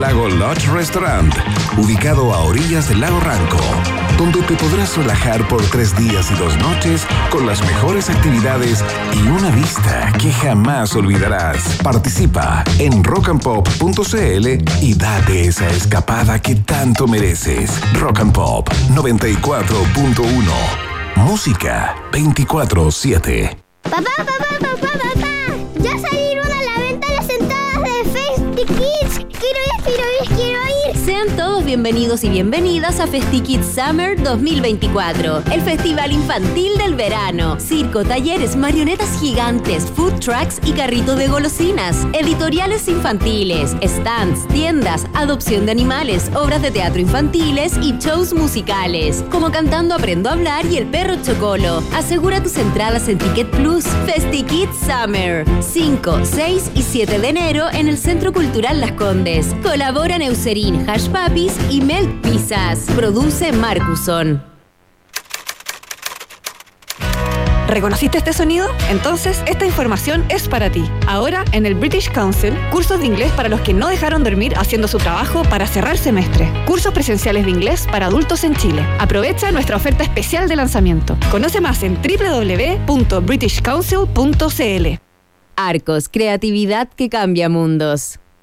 Lago Lodge Restaurant, ubicado a orillas del lago Ranco, donde te podrás relajar por tres días y dos noches con las mejores actividades y una vista que jamás olvidarás. Participa en rockandpop.cl y date esa escapada que tanto mereces. Rock and Pop 94.1. Música 24-7. Papá, papá, papá, papá. Ya salieron bienvenidos y bienvenidas a FestiKids Summer 2024, el festival infantil del verano. Circo, talleres, marionetas gigantes, food trucks y carrito de golosinas, editoriales infantiles, stands, tiendas, adopción de animales, obras de teatro infantiles y shows musicales, como Cantando Aprendo a Hablar y El Perro Chocolo. Asegura tus entradas en Ticket Plus. FestiKids Summer, 5, 6 y 7 de enero en el Centro Cultural Las Condes. Colaboran Eucerin, Hash Papis y Milk Pizzas. Produce Marcuson. ¿Reconociste este sonido? Entonces, esta información es para ti. Ahora, en el British Council, cursos de inglés para los que no dejaron dormir haciendo su trabajo para cerrar semestre. Cursos presenciales de inglés para adultos en Chile. Aprovecha nuestra oferta especial de lanzamiento. Conoce más en www.britishcouncil.cl. Arcos, creatividad que cambia mundos.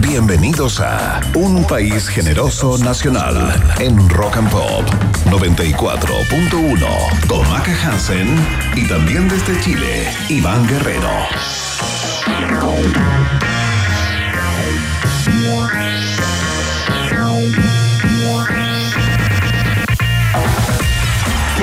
Bienvenidos a Un País Generoso Nacional en Rock and Pop 94.1 con Hansen y también desde Chile, Iván Guerrero.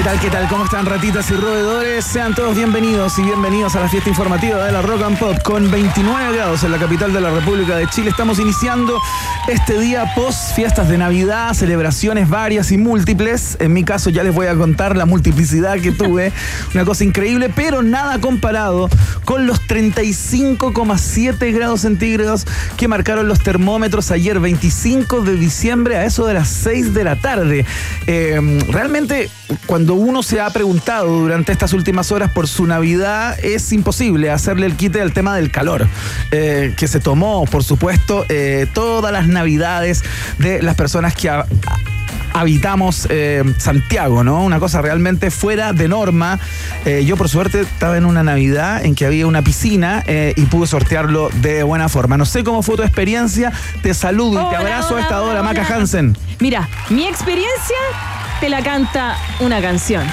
Tal, qué tal? ¿Cómo están ratitas y roedores? Sean todos bienvenidos y bienvenidos a la fiesta informativa de la Rock and Pop con 29 grados en la capital de la República de Chile. Estamos iniciando este día post fiestas de Navidad, celebraciones varias y múltiples. En mi caso ya les voy a contar la multiplicidad que tuve, una cosa increíble, pero nada comparado con los 35,7 grados centígrados que marcaron los termómetros ayer 25 de diciembre a eso de las 6 de la tarde. Eh, realmente cuando uno se ha preguntado durante estas últimas horas por su Navidad, es imposible hacerle el quite al tema del calor, eh, que se tomó, por supuesto, eh, todas las Navidades de las personas que... ha- habitamos eh, Santiago, ¿no? Una cosa realmente fuera de norma. Eh, yo por suerte estaba en una Navidad en que había una piscina eh, y pude sortearlo de buena forma. No sé cómo fue tu experiencia, te saludo y te Hola, abrazo a esta hora, Maca. Hansen. Mira, mi experiencia te la canta una canción.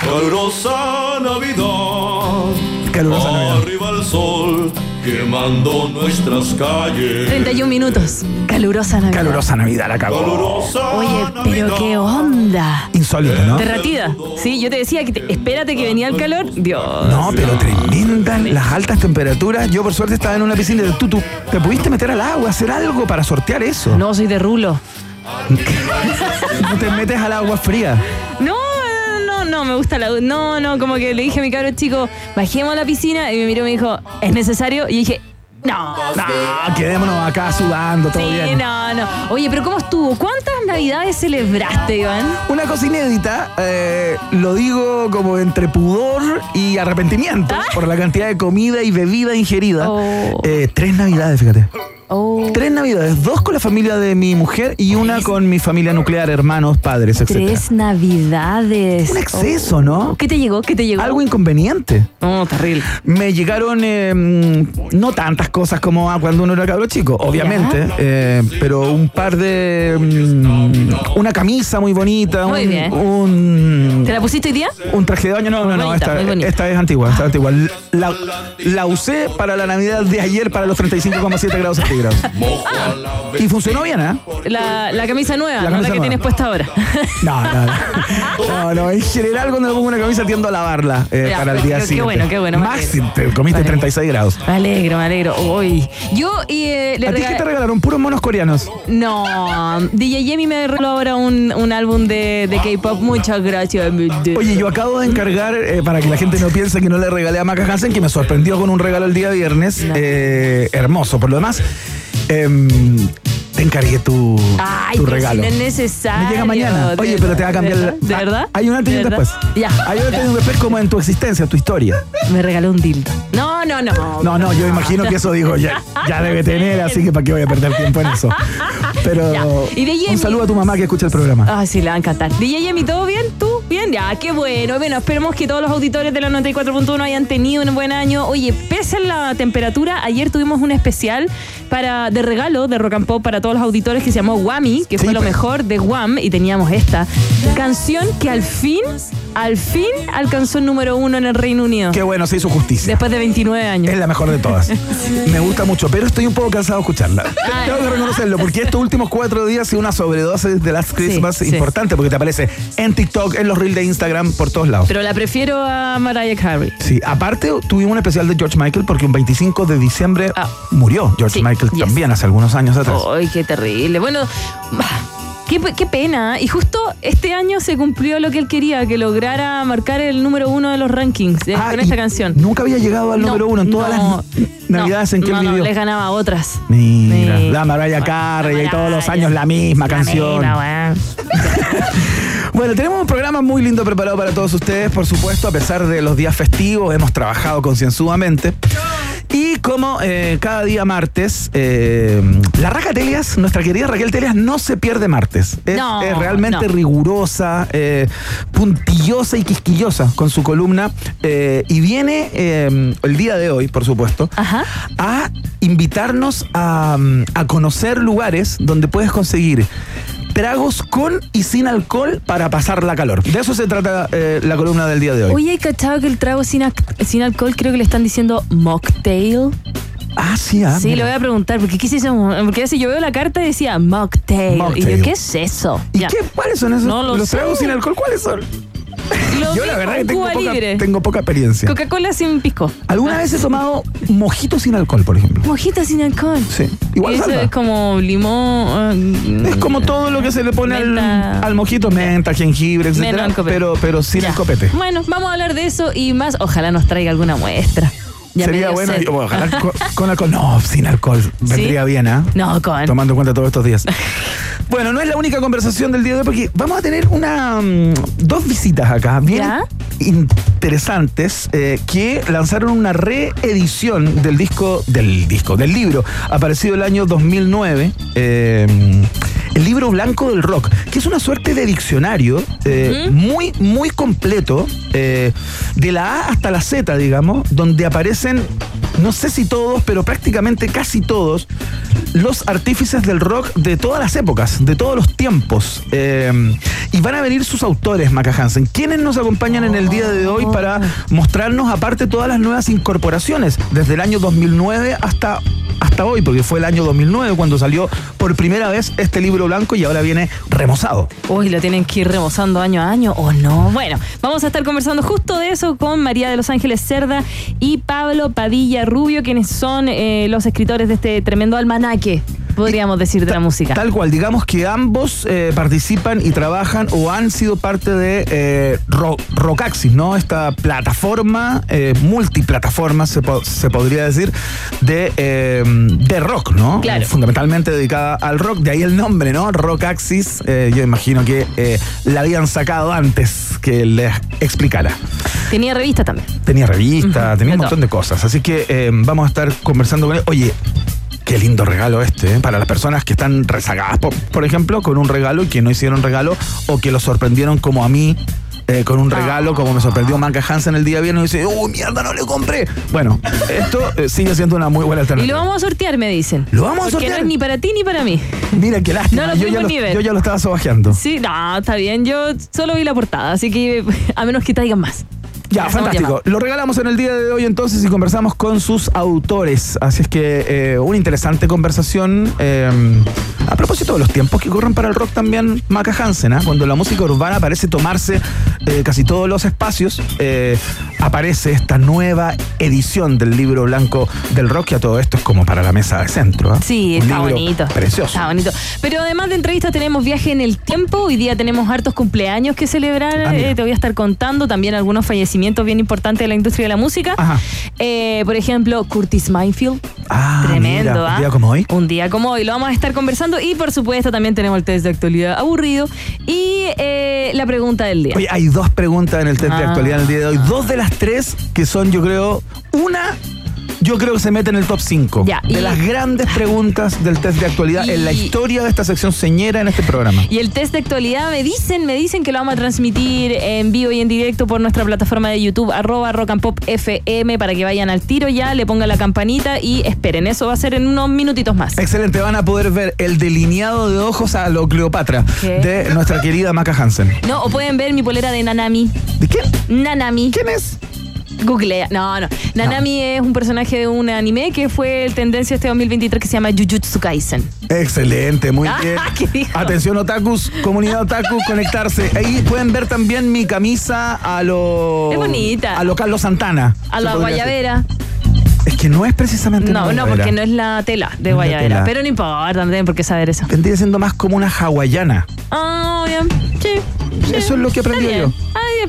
Calurosa Navidad. Calurosa Navidad. Arriba el sol quemando nuestras calles. 31 minutos. Calurosa Navidad. Calurosa Navidad, la cagó. Calurosa Oye, pero Navidad. qué onda. Insólito, ¿no? Derratida. Sí, yo te decía que te- espérate que venía el calor. Dios. No, pero tremendas las altas temperaturas. Yo por suerte estaba en una piscina de tú, tú te pudiste meter al agua, hacer algo para sortear eso. No, soy de rulo. No te metes al agua fría. No, no, me gusta la... No, no, como que le dije a mi cabro chico, bajemos a la piscina y me miró y me dijo, ¿es necesario? Y dije, no. No, quedémonos acá sudando, todo Sí, bien. no, no. Oye, pero ¿cómo estuvo? ¿Cuántas navidades celebraste, Iván? Una cosa inédita, eh, lo digo como entre pudor y arrepentimiento por la cantidad de comida y bebida ingerida. Ah. Oh. Eh, tres navidades, fíjate. Oh. Tres navidades, dos con la familia de mi mujer y una con mi familia nuclear, hermanos, padres, etc. Tres navidades. Un exceso, ¿no? ¿Qué te llegó? ¿Qué te llegó? Algo inconveniente. No, terrible. Me llegaron eh, mm, no tantas cosas como a cuando uno era cabro chico, obviamente, eh, pero un par de. Mm, una camisa muy bonita, Muy un, bien. un, ¿Te la pusiste hoy día? un traje de baño. No, no, no, Bonita, esta, es antigua, esta es antigua. La, la usé para la Navidad de ayer para los 35,7 grados centígrados. Y funcionó bien, ¿eh? La, la camisa nueva, La no la que nueva. tienes puesta ahora. No, no, no. No, no, en general cuando me pongo una camisa tiendo a lavarla eh, Ya, para el día qué siguiente. bueno, qué bueno, me Max, alegro. te comiste Me alegro. 36 grados. Me alegro, me alegro. Uy. Yo eh, le ¿A ti qué te regalaron? Puros monos coreanos. No, No, DJ Yemi me regaló ahora un, un álbum de, de K-pop. Muchas gracias. Oye, yo acabo de encargar, eh, para que la gente no piense que no le regalé a Maca Hansen, que me sorprendió con un regalo el día viernes. eh, hermoso. Por lo demás, em, te encargué tu, Ay, tu regalo. es necesario. Me llega mañana. Oye, pero te va a cambiar. ¿De la- verdad? ¿De Ah, verdad? Hay un antes y ¿De un después. Ya. Hay un antes y un después como en tu existencia, tu historia. Me regaló un dildo. No, no, no. No, no, yo imagino que eso digo, ya, ya debe tener, así que para qué voy a perder tiempo en eso. Pero Ya. Y Yemi- un saludo a tu mamá que escucha el programa. Ay, sí, le va a encantar. DJ Yemi, ¿todo bien? ¿Tú? ¿Bien? Ya, qué bueno. Bueno, esperemos que todos los auditores de la 94.1 hayan tenido un buen año. Oye, pese a la temperatura, ayer tuvimos un especial para de regalo de Rock and Pop para todos los auditores que se llamó Whammy, que Sí, fue lo pues. mejor de Wham, y teníamos esta canción que al fin, al fin alcanzó el número uno en el Reino Unido. Qué bueno, se hizo justicia. Después de 29 años. Es la mejor de todas. Me gusta mucho, pero estoy un poco cansado de escucharla. Ay. Tengo que reconocerlo, porque estos últimos cuatro días ha sido una sobredosis de Last Christmas sí. importante, porque te aparece en TikTok, en los reels de Instagram, por todos lados. Pero la prefiero a Mariah Carey. Sí, aparte tuvimos un especial de George Michael porque un 25 de diciembre Ah. murió George Michael yes. también hace algunos años atrás. Ay, qué terrible. Bueno, qué, qué pena. Y justo este año se cumplió lo que él quería, que lograra marcar el número uno de los rankings eh, Ah, con esta canción. Nunca había llegado al No, número uno en todas no, las navidades en que no, él no, vivió. les ganaba otras. Mira, Sí. la Mariah Carey y todos los años la misma canción. misma. Bueno, tenemos un programa muy lindo preparado para todos ustedes, por supuesto, a pesar de los días festivos, hemos trabajado concienzudamente. Y como eh, cada día martes, eh, la Raca Telias, nuestra querida Raquel Telias, no se pierde martes. Es, No, es realmente no. rigurosa, eh, puntillosa y quisquillosa con su columna. y viene el día de hoy, por supuesto, Ajá. a invitarnos a, a conocer lugares donde puedes conseguir tragos con y sin alcohol para pasar la calor. De eso se trata eh, la columna del día de hoy. Oye, ¿hay cachado que el trago sin, sin alcohol creo que le están diciendo mocktail? ah, sí, ah, sí, mira. le voy a preguntar, porque eso? Porque si yo veo la carta y decía mocktail. Y yo, ¿qué es eso? ¿Y Ya. qué, cuáles son esos? No lo los sé. tragos sin alcohol, ¿cuáles son? Lo Yo la verdad que tengo Cuba poca, Libre. tengo poca experiencia. Coca-Cola sin pisco. ¿Alguna vez he tomado mojito sin alcohol, por ejemplo? Mojito sin alcohol. Sí. Igual eso salva. es como limón. Es como todo lo que se le pone al, Menta. al mojito, menta, jengibre, Menos etcétera, el copete. pero, pero sin Ya. el copete. Bueno, vamos a hablar de eso y más. Ojalá nos traiga alguna muestra. Ya Sería bueno, ojalá con, con alcohol. No, sin alcohol. Vendría bien, ¿ah? No, con. tomando en cuenta todos estos días. Bueno, no es la única conversación del día de hoy porque vamos a tener una mm, dos visitas acá bien ¿Ya? interesantes eh, que lanzaron una reedición del disco del disco del libro aparecido el año 2009. eh, el libro blanco del rock, que es una suerte de diccionario eh, muy, muy completo, eh, de la A hasta la Z, digamos, donde aparecen, no sé si todos, pero prácticamente casi todos, los artífices del rock de todas las épocas, de todos los tiempos. Eh, y van a venir sus autores, Maca Hansen. ¿Quiénes nos acompañan en el día de hoy para mostrarnos, aparte, todas las nuevas incorporaciones, desde el año 2009 hasta, hasta hoy, porque fue el año 2009 cuando salió por primera vez este libro blanco y ahora viene remozado. Uy, lo tienen que ir remozando año a año o no. Bueno, vamos a estar conversando justo de eso con María de los Ángeles Cerda y Pablo Padilla Rubio, quienes son eh, los escritores de este tremendo almanaque, podríamos decir, de la música. Tal cual, digamos que ambos eh, participan y trabajan o han sido parte de eh, Ro- Rockaxis, ¿no? Esta plataforma, eh, multiplataforma, se, po- se podría decir, de, eh, de rock, ¿no? Claro. Fundamentalmente dedicada al rock, de ahí el nombre, ¿no? Rockaxis, eh, yo imagino que la habían sacado antes que les explicara. Tenía revista también. Tenía revista, tenía un montón todo. de cosas. Así que vamos a estar conversando con él. Oye, qué lindo regalo este, ¿eh? para las personas que están rezagadas, por, por ejemplo, con un regalo y que no hicieron regalo o que lo sorprendieron como a mí. eh, con un regalo, como me sorprendió Manca Hansen el día viernes y dice, ¡Uy, mierda, no le compré! Bueno, esto eh, sigue siendo una muy buena Y alternativa. lo vamos a sortear, me dicen. ¿Lo vamos a sortear? no es ni para ti ni para mí. Mira, qué lástima. No lo yo, ya fuimos lo, ni ver. yo ya lo estaba sobajeando. Sí, no, está bien. Yo solo vi la portada, así que a menos que traigan más. Ya, fantástico. Lo regalamos en el día de hoy entonces y conversamos con sus autores. Así es que eh, una interesante conversación. eh, a propósito de los tiempos que corren para el rock también, Maca Hansen, ¿ah? cuando la música urbana parece tomarse eh, casi todos los espacios, eh, aparece esta nueva edición del libro blanco del rock, que a todo esto es como para la mesa de centro. ¿ah? Sí, Un está bonito. Precioso. Está bonito. Pero además de entrevistas tenemos viaje en el tiempo. Hoy día tenemos hartos cumpleaños que celebrar. Ah. Eh, te voy a estar contando también algunos fallecimientos bien importantes de la industria de la música. Eh, por ejemplo, Curtis Mayfield. Ah, Tremendo, mira, ¿ah? un día como hoy. Un día como hoy. Lo vamos a estar conversando. Y por supuesto también tenemos el test de actualidad aburrido. Y eh, la pregunta del día. Oye, hay dos preguntas en el test de Ah. actualidad en el día de hoy. Dos de las tres que son, yo creo, una. Yo creo que se mete en el top 5 Ya, de y- las grandes preguntas del test de actualidad Y- en la historia de esta sección señera en este programa. Y el test de actualidad me dicen, me dicen que lo vamos a transmitir en vivo y en directo por nuestra plataforma de YouTube, arroba rock and pop FM, para que vayan al tiro ya, le pongan la campanita y esperen. Eso va a ser en unos minutitos más. Excelente, van a poder ver el delineado de ojos a lo Cleopatra ¿Qué? de nuestra querida Maca Hansen. No, o pueden ver mi polera de Nanami. ¿De quién? Nanami. ¿Quién es? Googlea. No, no. Nanami es un personaje de un anime que fue el tendencia este 2023 que se llama Jujutsu Kaisen. Excelente, muy Ah, bien. ¿qué? Atención, otakus, comunidad otaku, conectarse. Ahí pueden ver también mi camisa a lo. Es bonita. A lo Carlos Santana. A la guayabera. Es que no es precisamente. No, no, porque no es la tela de No guayabera. tela. Pero no importa, no tienen por qué saber eso. Vendría siendo más como una hawaiana. Ah, bien. Sí. sí. Eso es lo que aprendí yo.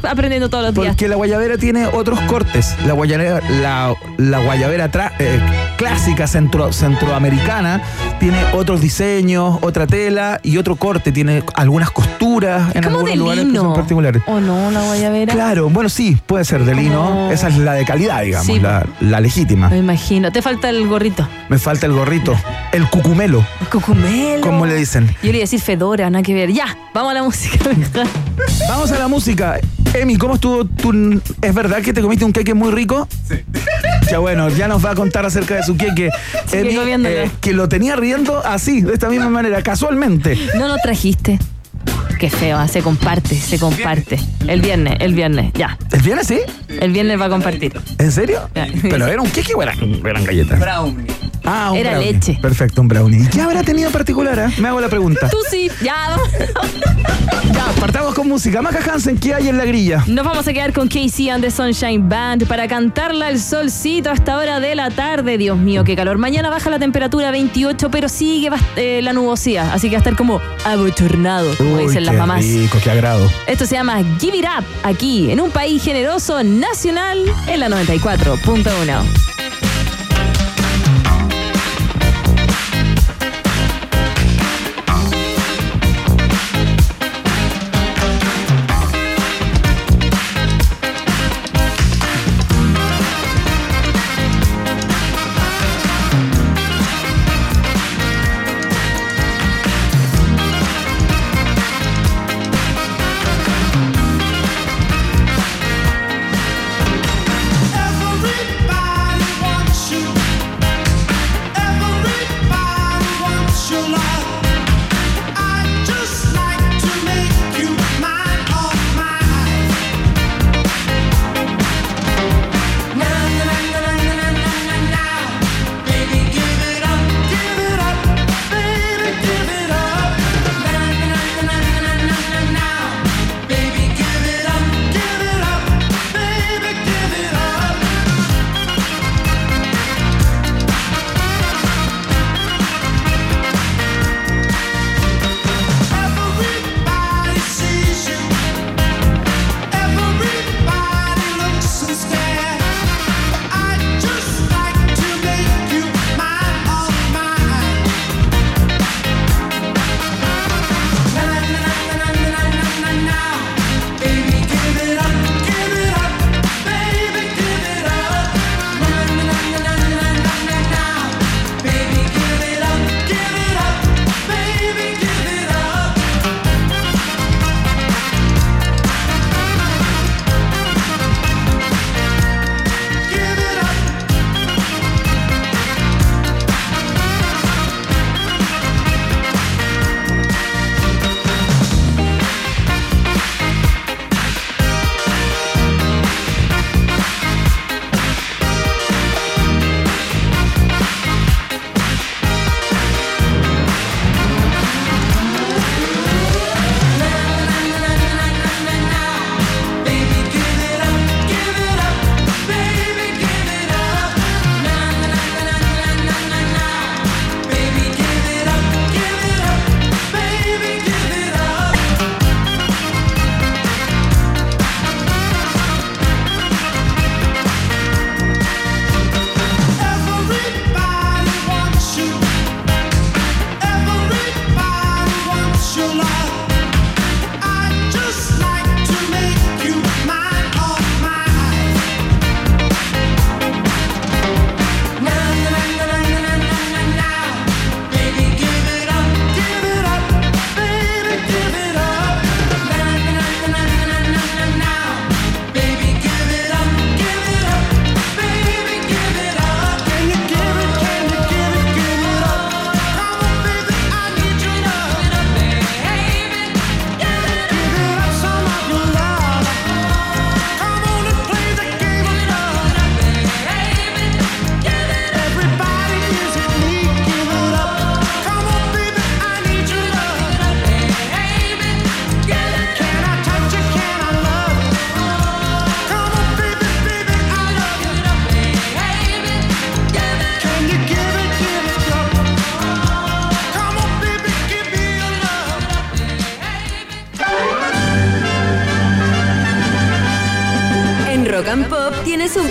Aprendiendo todos los días. Porque la guayabera tiene otros cortes. La guayabera, la, la guayabera tra- eh, clásica centro, centroamericana tiene otros diseños, otra tela y otro corte. Tiene algunas costuras en Como algunos de lugares que lino. son particulares. ¿O no, la guayabera? Claro, bueno, sí, puede ser de lino. Como- Esa es la de calidad, digamos, Sí. la, la legítima. Me imagino. Te falta el gorrito. Me falta el gorrito, el cucumelo, El cucumelo. como le dicen. Yo le iba a decir Fedora, nada que ver. Ya, vamos a la música. Vamos a la música. Emi, ¿cómo estuvo tu... ¿Es verdad que te comiste un queque muy rico? Sí. Ya bueno, ya nos va a contar acerca de su queque. Emi, eh, que lo tenía riendo así, de esta misma manera, casualmente. No lo trajiste. Qué feo, ah, se comparte, se comparte. El viernes, el viernes, ya. ¿El viernes sí? El viernes va a compartir. ¿En serio? ¿Pero era un queque o eran, eran galletas? Brownie. Ah, un Era brownie. leche. Perfecto, un brownie. ¿Y qué habrá tenido en particular? ah? Me hago la pregunta. Tú sí, ya. Ya, partamos con música. Maca Hansen, ¿qué hay en la grilla? Nos vamos a quedar con Casey and the Sunshine Band para cantarla el solcito hasta hora de la tarde. Dios mío, qué calor. Mañana baja la temperatura a 28, pero sigue bast- eh, la nubosidad. Así que va a estar como abochornado, como Uy, dicen las qué mamás. rico, qué agrado. Esto se llama Give It Up, aquí, en un país generoso nacional, en la 94.1.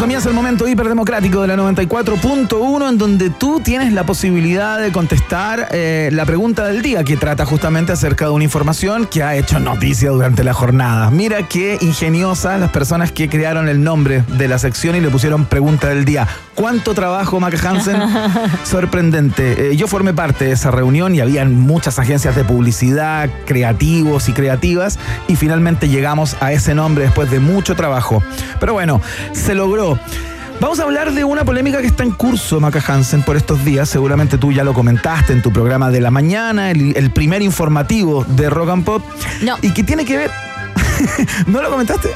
Comienza el momento hiperdemocrático de la 94.1 en donde tú tienes la posibilidad de contestar eh, la pregunta del día que trata justamente acerca de una información que ha hecho noticia durante la jornada. Mira qué ingeniosas las personas que crearon el nombre de la sección y le pusieron pregunta del día. ¿Cuánto trabajo, Maca Hansen? Sorprendente. Eh, yo formé parte de esa reunión y habían muchas agencias de publicidad, creativos y creativas y finalmente llegamos a ese nombre después de mucho trabajo. Pero bueno, se logró. Vamos a hablar de una polémica que está en curso, Maca Hansen, por estos días. Seguramente tú ya lo comentaste en tu programa de la mañana, el, el primer informativo de Rock and Pop. No. Y que tiene que ver. ¿No lo comentaste?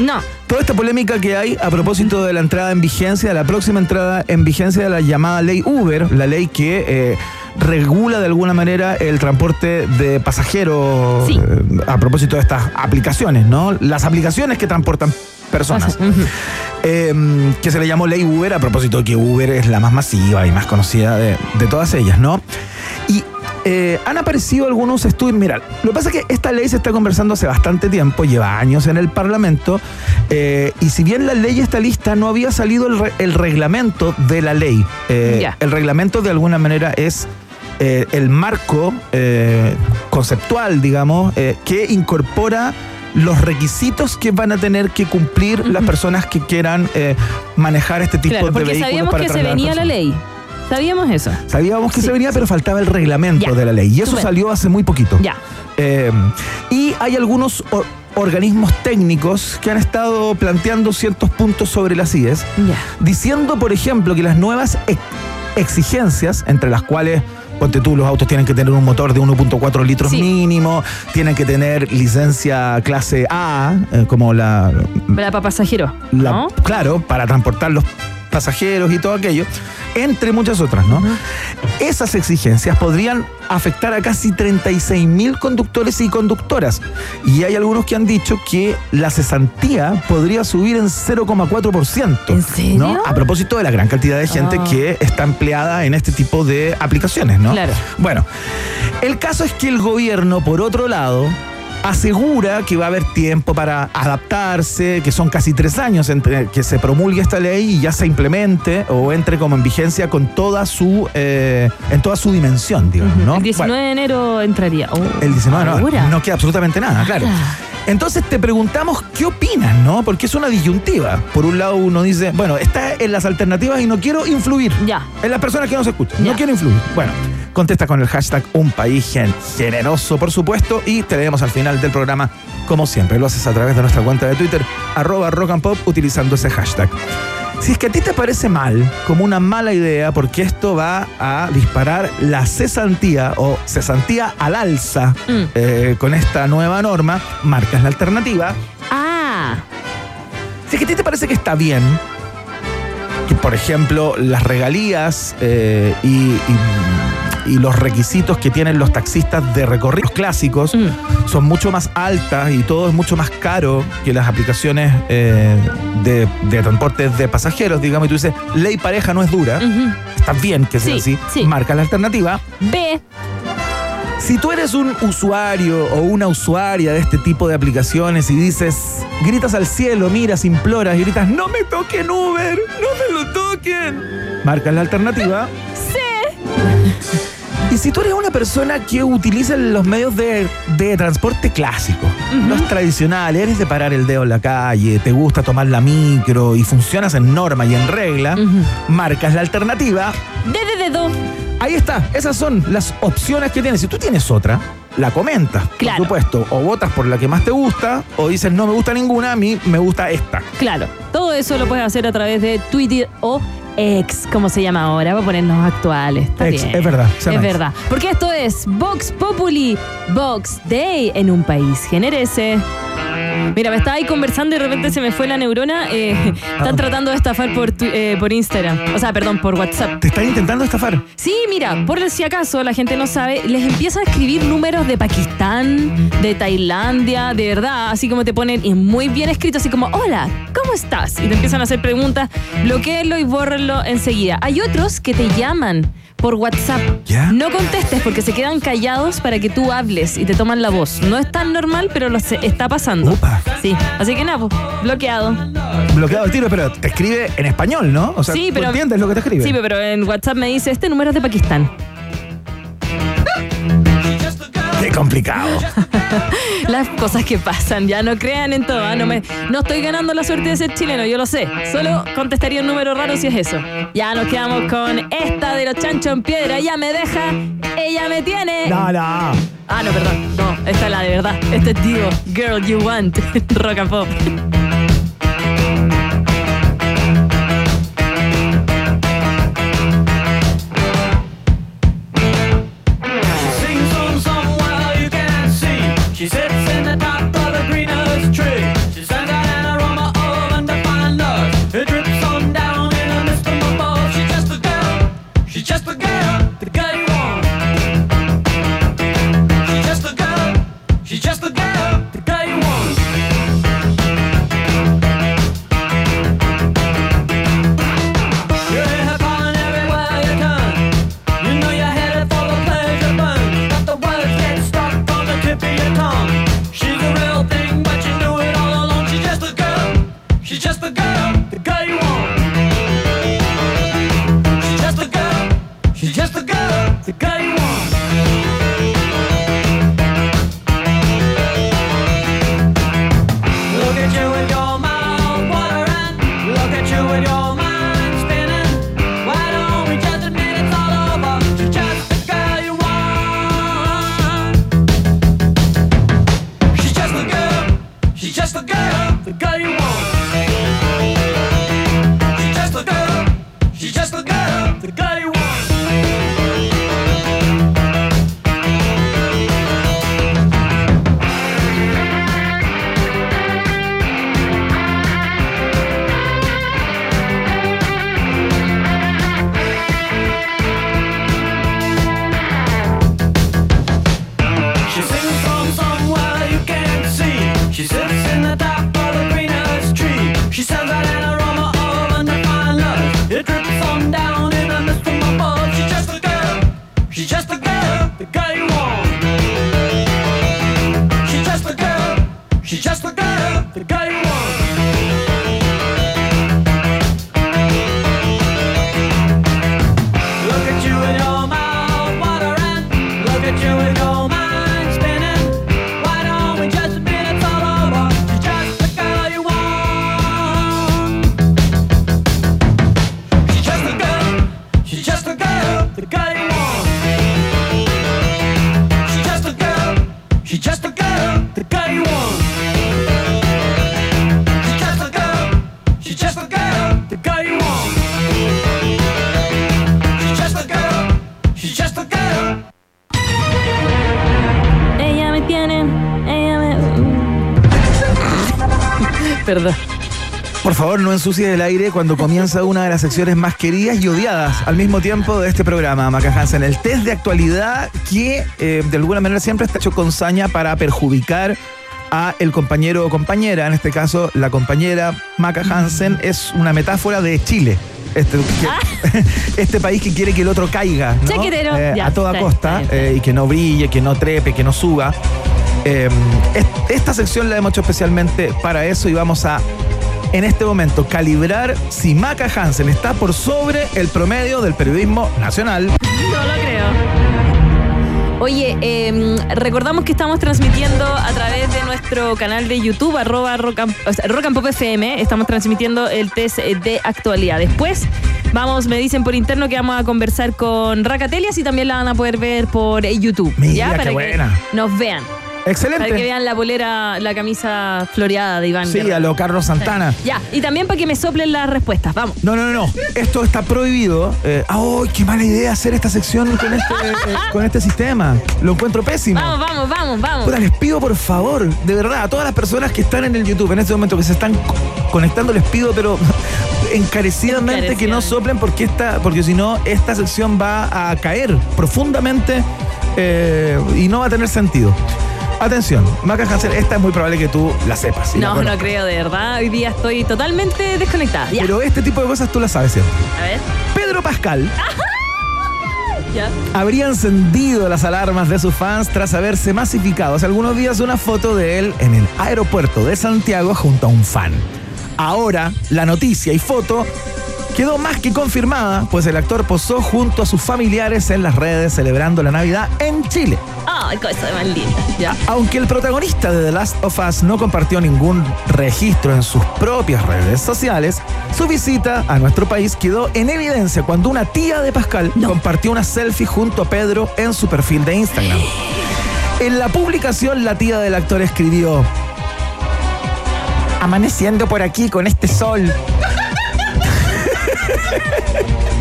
No. Toda esta polémica que hay a propósito de la entrada en vigencia, de la próxima entrada en vigencia de la llamada ley Uber, la ley que eh, regula de alguna manera el transporte de pasajeros Sí. eh, a propósito de estas aplicaciones, ¿no? Las aplicaciones que transportan personas. Eh, que se le llamó ley Uber a propósito de que Uber es la más masiva y más conocida de, de todas ellas, ¿no? Y eh, han aparecido algunos estudios. Mira, lo que pasa es que esta ley se está conversando hace bastante tiempo, lleva años en el Parlamento, eh, y si bien la ley está lista, no había salido el, re- el reglamento de la ley. Eh. El reglamento de alguna manera es el marco conceptual, digamos, que incorpora los requisitos que van a tener que cumplir las personas que quieran eh, manejar este tipo Claro, de porque vehículos sabíamos para que se venía la ley. Sabíamos eso. Sabíamos que Sí, se venía, pero faltaba el reglamento Ya. de la ley. Y eso salió hace muy poquito. Ya. Eh, y hay algunos or- organismos técnicos que han estado planteando ciertos puntos sobre las IES, Ya. diciendo, por ejemplo, que las nuevas ex- exigencias, entre las cuales, ponte tú, los autos tienen que tener un motor de 1.4 litros Sí. mínimo, tienen que tener licencia clase A, eh, como la, Para para pasajero. la- ¿No? claro, para transportar los pasajeros y todo aquello, entre muchas otras, ¿no? Esas exigencias podrían afectar a casi 36 mil conductores y conductoras. Y hay algunos que han dicho que la cesantía podría subir en 0,4%. ¿En serio? ¿no? A propósito de la gran cantidad de gente Ah. que está empleada en este tipo de aplicaciones, ¿no? Claro. Bueno, el caso es que el gobierno, por otro lado, asegura que va a haber tiempo para adaptarse, que son casi tres años entre que se promulgue esta ley y ya se implemente o entre como en vigencia con toda su eh, en toda su dimensión, digamos, ¿no? El 19 Bueno, de enero entraría. Oh, el 19 no, ¿ahora? no queda absolutamente nada, claro. Ah. Entonces te preguntamos qué opinas, ¿no? Porque es una disyuntiva. Por un lado uno dice, bueno, está en las alternativas y no quiero influir. Ya. En las personas que nos escuchan. Ya. No quiero influir. Bueno, contesta con el hashtag Un País Gen- Generoso, por supuesto, y te leemos al final del programa, como siempre. Lo haces a través de nuestra cuenta de Twitter, arroba rock and pop, utilizando ese hashtag. Si es que a ti te parece mal, como una mala idea, porque esto va a disparar la cesantía o cesantía al alza Mm. eh, con esta nueva norma, marcas la alternativa. Ah, Si es que a ti te parece que está bien, que por ejemplo las regalías eh, y, y- y los requisitos que tienen los taxistas de recorridos clásicos Mm. son mucho más altas y todo es mucho más caro que las aplicaciones eh, de, de transporte de pasajeros, digamos, y tú dices, ley pareja no es dura, está bien que sea Sí, así, sí. marca la alternativa. B. Si tú eres un usuario o una usuaria de este tipo de aplicaciones y dices, gritas al cielo, miras, imploras y gritas, no me toquen Uber, no me lo toquen, marcas la alternativa. Y si tú eres una persona que utiliza los medios de, de transporte clásicos, los tradicionales, eres de parar el dedo en la calle, te gusta tomar la micro y funcionas en norma y en regla, marcas la alternativa. De dedo. Ahí está, esas son las opciones que tienes. Si tú tienes otra, la comentas, Claro. por supuesto. O votas por la que más te gusta, o dices no me gusta ninguna, a mí me gusta esta. Claro, todo eso lo puedes hacer a través de Twitter o X, como se llama ahora, para ponernos actuales. Está Ex, bien. es verdad, Es verdad. Porque esto es Vox Populi, Vox Day en un país generese. Mira, me estaba ahí conversando y de repente se me fue la neurona. eh, están tratando de estafar por, tu- eh, por Instagram. O sea, perdón, por WhatsApp. ¿Te están intentando estafar? Sí, mira, por si acaso la gente no sabe, les empiezan a escribir números de Pakistán, de Tailandia, de verdad, así como te ponen y muy bien escrito, así como, hola, ¿cómo estás? Y te empiezan a hacer preguntas, bloqueenlo y bórrenlo enseguida. Hay otros que te llaman por WhatsApp. ¿Ya? No contestes porque se quedan callados para que tú hables y te toman la voz. No es tan normal, pero lo se- está pasando. Upa. Sí, así que nada, pues, bloqueado. Bloqueado el tiro, pero te escribe en español, ¿no? O sea, Sí, ¿tú pero- entiendes lo que te escribe? Sí, pero en WhatsApp me dice, este número es de Pakistán. Qué complicado. Las cosas que pasan, ya no crean en todo. ¿ah? No, me, no estoy ganando la suerte de ser chileno, yo lo sé. Solo contestaría un número raro si es eso. Ya nos quedamos con esta de los chanchos en piedra. Ella me deja, ella me tiene. No, no. Ah, no, perdón. No, esta es la de verdad. Este es Divo. Girl You Want. Rock and Pop. No ensucie el aire cuando comienza una de las secciones más queridas y odiadas al mismo tiempo de este programa, Maca Hansen. El test de actualidad que eh, de alguna manera siempre está hecho con saña para perjudicar a el compañero o compañera. En este caso, la compañera Maca Hansen es una metáfora de Chile. Este, que- este país que quiere que el otro caiga. Eh, Ya, a toda está costa está bien, está eh, y que no brille, que no trepe, que no suba. Eh, est- esta sección la hemos hecho especialmente para eso y vamos a, en este momento, calibrar si Maca Hansen está por sobre el promedio del periodismo nacional. No lo creo. Oye, eh, recordamos que estamos transmitiendo a través de nuestro canal de YouTube, arroba rock and, o sea, Rock and Pop FM. Estamos transmitiendo el test de actualidad. Después, vamos, me dicen por interno que vamos a conversar con Racatelias y también la van a poder ver por YouTube. Mira, ¿ya? qué Para buena. que nos vean. Excelente. Para que vean la polera, la camisa floreada de Iván. Sí, Guerrero. a lo Carlos Santana. Ya, y también para que me soplen las respuestas. Vamos. No, no, no, no. Esto está prohibido. Eh, ¡Ay, qué mala idea hacer esta sección con este, eh, con este sistema! Lo encuentro pésimo. Vamos, vamos, vamos, vamos. Puta, les pido por favor, de verdad, a todas las personas que están en el YouTube en este momento, que se están co- conectando, les pido, pero encarecidamente que no soplen porque esta, porque si no, esta sección va a caer profundamente eh, y no va a tener sentido. Atención, Maca Hansel, esta es muy probable que tú la sepas. la No, no creo, de verdad. Hoy día estoy totalmente desconectada. Ya. Pero este tipo de cosas tú las sabes siempre. A ver. Pedro Pascal Ya. habría encendido las alarmas de sus fans tras haberse masificado hace algunos días una foto de él en el aeropuerto de Santiago junto a un fan. Ahora, la noticia y foto quedó más que confirmada, pues el actor posó junto a sus familiares en las redes celebrando la Navidad en Chile. Ay, cosa más linda. Aunque el protagonista de The Last of Us no compartió ningún registro en sus propias redes sociales, su visita a nuestro país quedó en evidencia cuando una tía de Pascal compartió una selfie junto a Pedro en su perfil de Instagram. En la publicación, la tía del actor escribió: Amaneciendo por aquí con este sol.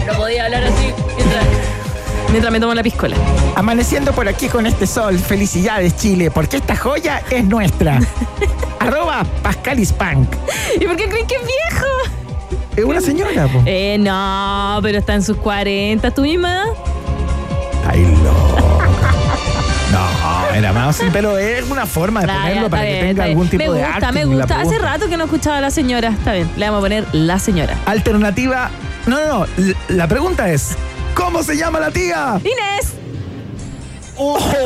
No podía hablar así mientras, mientras me tomo la piscola. Amaneciendo por aquí con este sol. Felicidades, Chile, porque esta joya es nuestra. Arroba Pascal Spank. ¿Y por qué creen que es viejo? Es una señora, po. Eh, no, pero está en sus 40. ¿Tu misma? Ay. No, era más, pero es una forma de ya, ponerlo para que tenga algún tipo me de gusta, acting me en la gusta. Hace rato que no escuchaba a la señora. Está bien, le vamos a poner la señora. Alternativa. No, no, no. La pregunta es: ¿Cómo se llama la tía? Inés. ¡Ojo!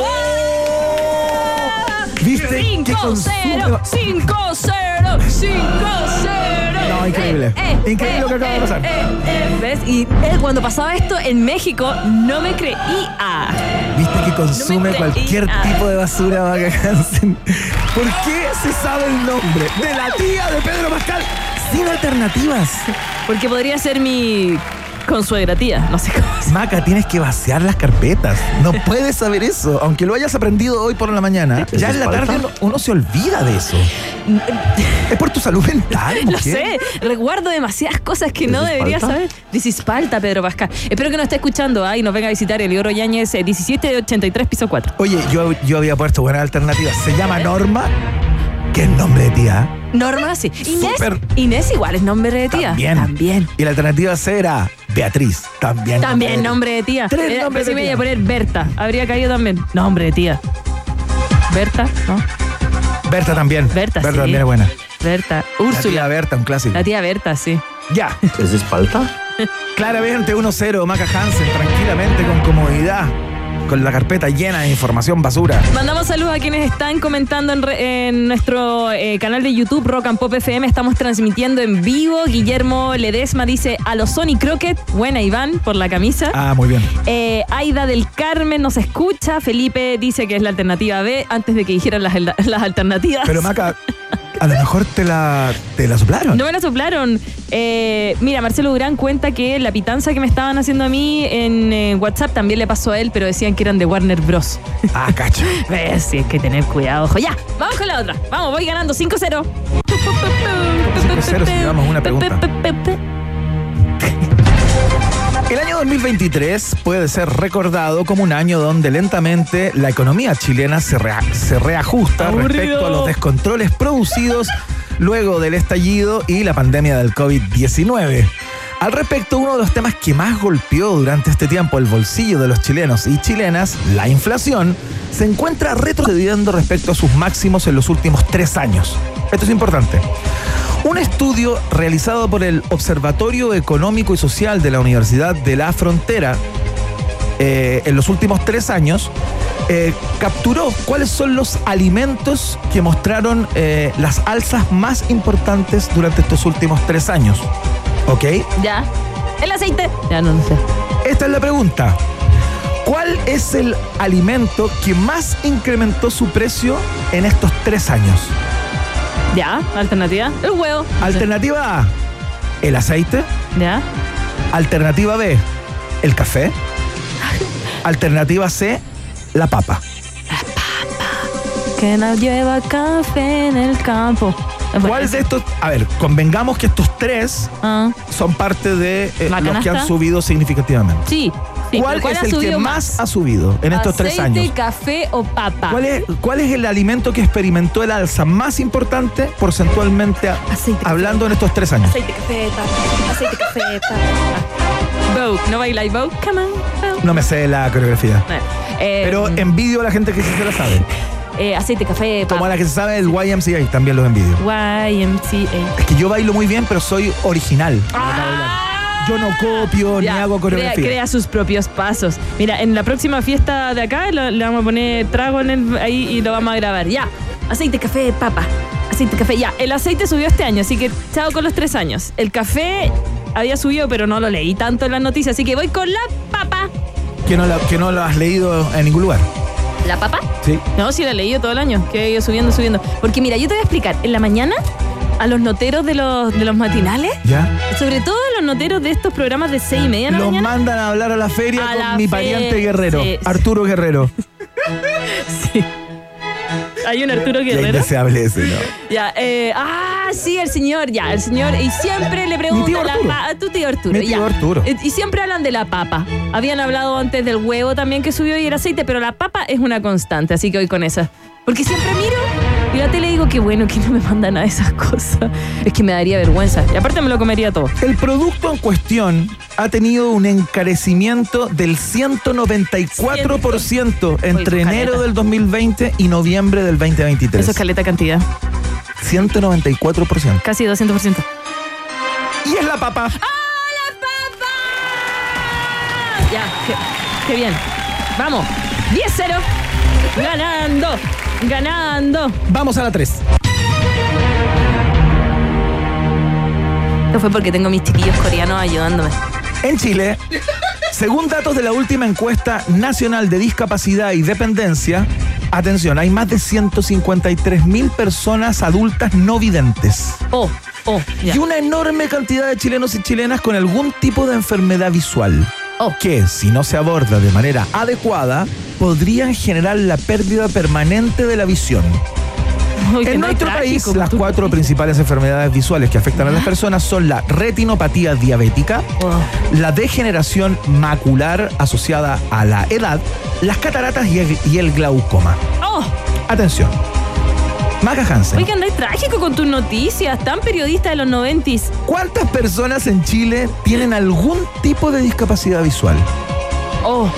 ¿Viste? qué 5 consume? 0 5 0 5 0 No, increíble. Increíble lo que acaba de pasar. ¿Ves? Y él cuando pasaba esto en México no me creía. ¿Viste que consume No me cualquier tipo de basura, Maca Hansen? ¿Por qué se sabe el nombre de la tía de Pedro Pascal sin alternativas? Porque podría ser mi consuegra tía, no sé cómo Maca, tienes que vaciar las carpetas. No puedes saber eso. Aunque lo hayas aprendido hoy por la mañana, ya en la tarde uno, uno se olvida de eso. Es por tu salud mental, Lo mujer. sé, recuerdo demasiadas cosas que no debería saber. Disispalta, Pedro Pascal. Espero que nos esté escuchando ah, y nos venga a visitar Elioro Yáñez, eh, 17 de 83, piso 4. Oye, yo, yo había puesto buenas alternativas. Se llama Norma. ¿Qué es nombre de tía? Norma, sí. Inés, Súper. Inés igual es nombre de tía. También. También. Y la alternativa C era Beatriz. También. También nombre de tía. Tres Era- nombres pensé de me iba tía. a poner Berta. Habría caído también. Nombre de tía. Berta, ¿no? Berta también. Berta, sí. también es buena. Berta. La Úrsula. tía Berta, un clásico. La tía Berta, sí. Ya. ¿Es espalda? Claramente 1-0, Maca Hansen, tranquilamente, con comodidad. Con la carpeta llena de información basura. Mandamos saludos a quienes están comentando en, re- en nuestro eh, canal de YouTube, Rock and Pop FM. Estamos transmitiendo en vivo. Guillermo Ledesma dice a los Sony Crockett. Buena, Iván, por la camisa. Ah, muy bien. Eh, Aida del Carmen nos escucha. Felipe dice que es la alternativa B antes de que dijeran las, las alternativas. Pero Maca, a lo mejor te la, te la soplaron. No me la soplaron. Eh, mira, Marcelo Durán cuenta que la pitanza que me estaban haciendo a mí en eh, WhatsApp también le pasó a él, pero decían que eran de Warner Bros. Ah, cacho. Ves, sí, hay que tener cuidado, ojo. Ya, vamos con la otra. Vamos, voy ganando 5-0. 5-0 si llevamos una pregunta. El año 2023 puede ser recordado como un año donde lentamente la economía chilena se, rea- se reajusta Aburrido. respecto a los descontroles producidos luego del estallido y la pandemia del COVID-19. Al respecto, uno de los temas que más golpeó durante este tiempo el bolsillo de los chilenos y chilenas, la inflación, se encuentra retrocediendo respecto a sus máximos en los últimos tres años. Esto es importante. Un estudio realizado por el Observatorio Económico y Social de la Universidad de la Frontera eh, en los últimos tres años eh, capturó cuáles son los alimentos que mostraron eh, las alzas más importantes durante estos últimos tres años. ¿Ok? Ya. El aceite. Ya, no, no sé. Esta es la pregunta. ¿Cuál es el alimento que más incrementó su precio en estos tres años? Ya, alternativa. El huevo. Alternativa A, el aceite. Ya. Alternativa B, el café. Alternativa C, la papa. que la lleva café en el campo. ¿Cuál de estos? A ver, convengamos que estos tres Ah, son parte de eh, ¿La los que han subido significativamente. sí. Sí, ¿Cuál, es el que más, ha subido en estos tres Aceite, años? café o papa? ¿Cuál es, ¿Cuál es el alimento que experimentó el alza más importante porcentualmente a- Aceite, hablando en estos tres años? Aceite, café, papa. Aceite, café, papa. Vogue, ¿no bailáis Vogue? Come on, Vogue. No me sé la coreografía. Eh, Pero envidio a la gente que sí se la sabe. eh, aceite, café, Como a papa. la que se sabe el YMCA, también los envidio. YMCA. Es que yo bailo muy bien, pero soy original. Ah. Yo no copio ni hago crea, coreografía. crea sus propios pasos. Mira, en la próxima fiesta de acá lo- le vamos a poner trago en el, ahí y lo vamos a grabar. Ya. Aceite, café, papa. Aceite, café. Ya. El aceite subió este año, así que chao con los tres años. El café había subido, pero no lo leí tanto en las noticias, así que voy con la papa. Que no, la- que no lo has leído en ningún lugar. ¿La papa? Sí. No, sí la he leído todo el año, que ha ido subiendo, subiendo. Porque mira, yo te voy a explicar. En la mañana, a los noteros de los, de los matinales, ¿Ya? sobre todo a los noteros de estos programas de seis y media de la Los mañana. mandan a hablar a la feria A con la mi fe- pariente guerrero, sí. Arturo Guerrero. Sí. Hay un Arturo Guerrero. indeseable ese, ¿no? Ya, eh, ah, sí, el señor, ya, el señor. Y siempre le preguntan tío la a tu tío Arturo. Mi tío ya. Arturo. Y siempre hablan de la papa. Habían hablado antes del huevo también que subió y el aceite, pero la papa es una constante, así que hoy con esa. Porque siempre miro y la tele digo que bueno que no me mandan a esas cosas. Es que me daría vergüenza. Y aparte me lo comería todo. El producto en cuestión ha tenido un encarecimiento del 194% entre Uy, enero del 2020 y noviembre del 2023. Eso es caleta cantidad. 194%. Casi 200%. Y es la papa. Ya, qué, qué bien. Vamos. 10-0. Ganando. Ganando. Vamos a la 3. Esto fue porque tengo mis chiquillos coreanos ayudándome. En Chile, según datos de la última encuesta nacional de discapacidad y dependencia, atención, hay más de 153 mil personas adultas no videntes. Oh, oh, ya. Y una enorme cantidad de chilenos y chilenas con algún tipo de enfermedad visual. Oh. Que, si no se aborda de manera adecuada, podrían generar la pérdida permanente de la visión. Uy, En nuestro país, las cuatro principales enfermedades visuales que afectan a las personas son la retinopatía diabética, Oh. la degeneración macular asociada a la edad, las cataratas y el, y el glaucoma. Oh, Atención. Maca Hansen, oye, que andáis trágico con tus noticias, tan periodista de los noventis. ¿cuántas personas en Chile tienen algún tipo de discapacidad visual? Oh,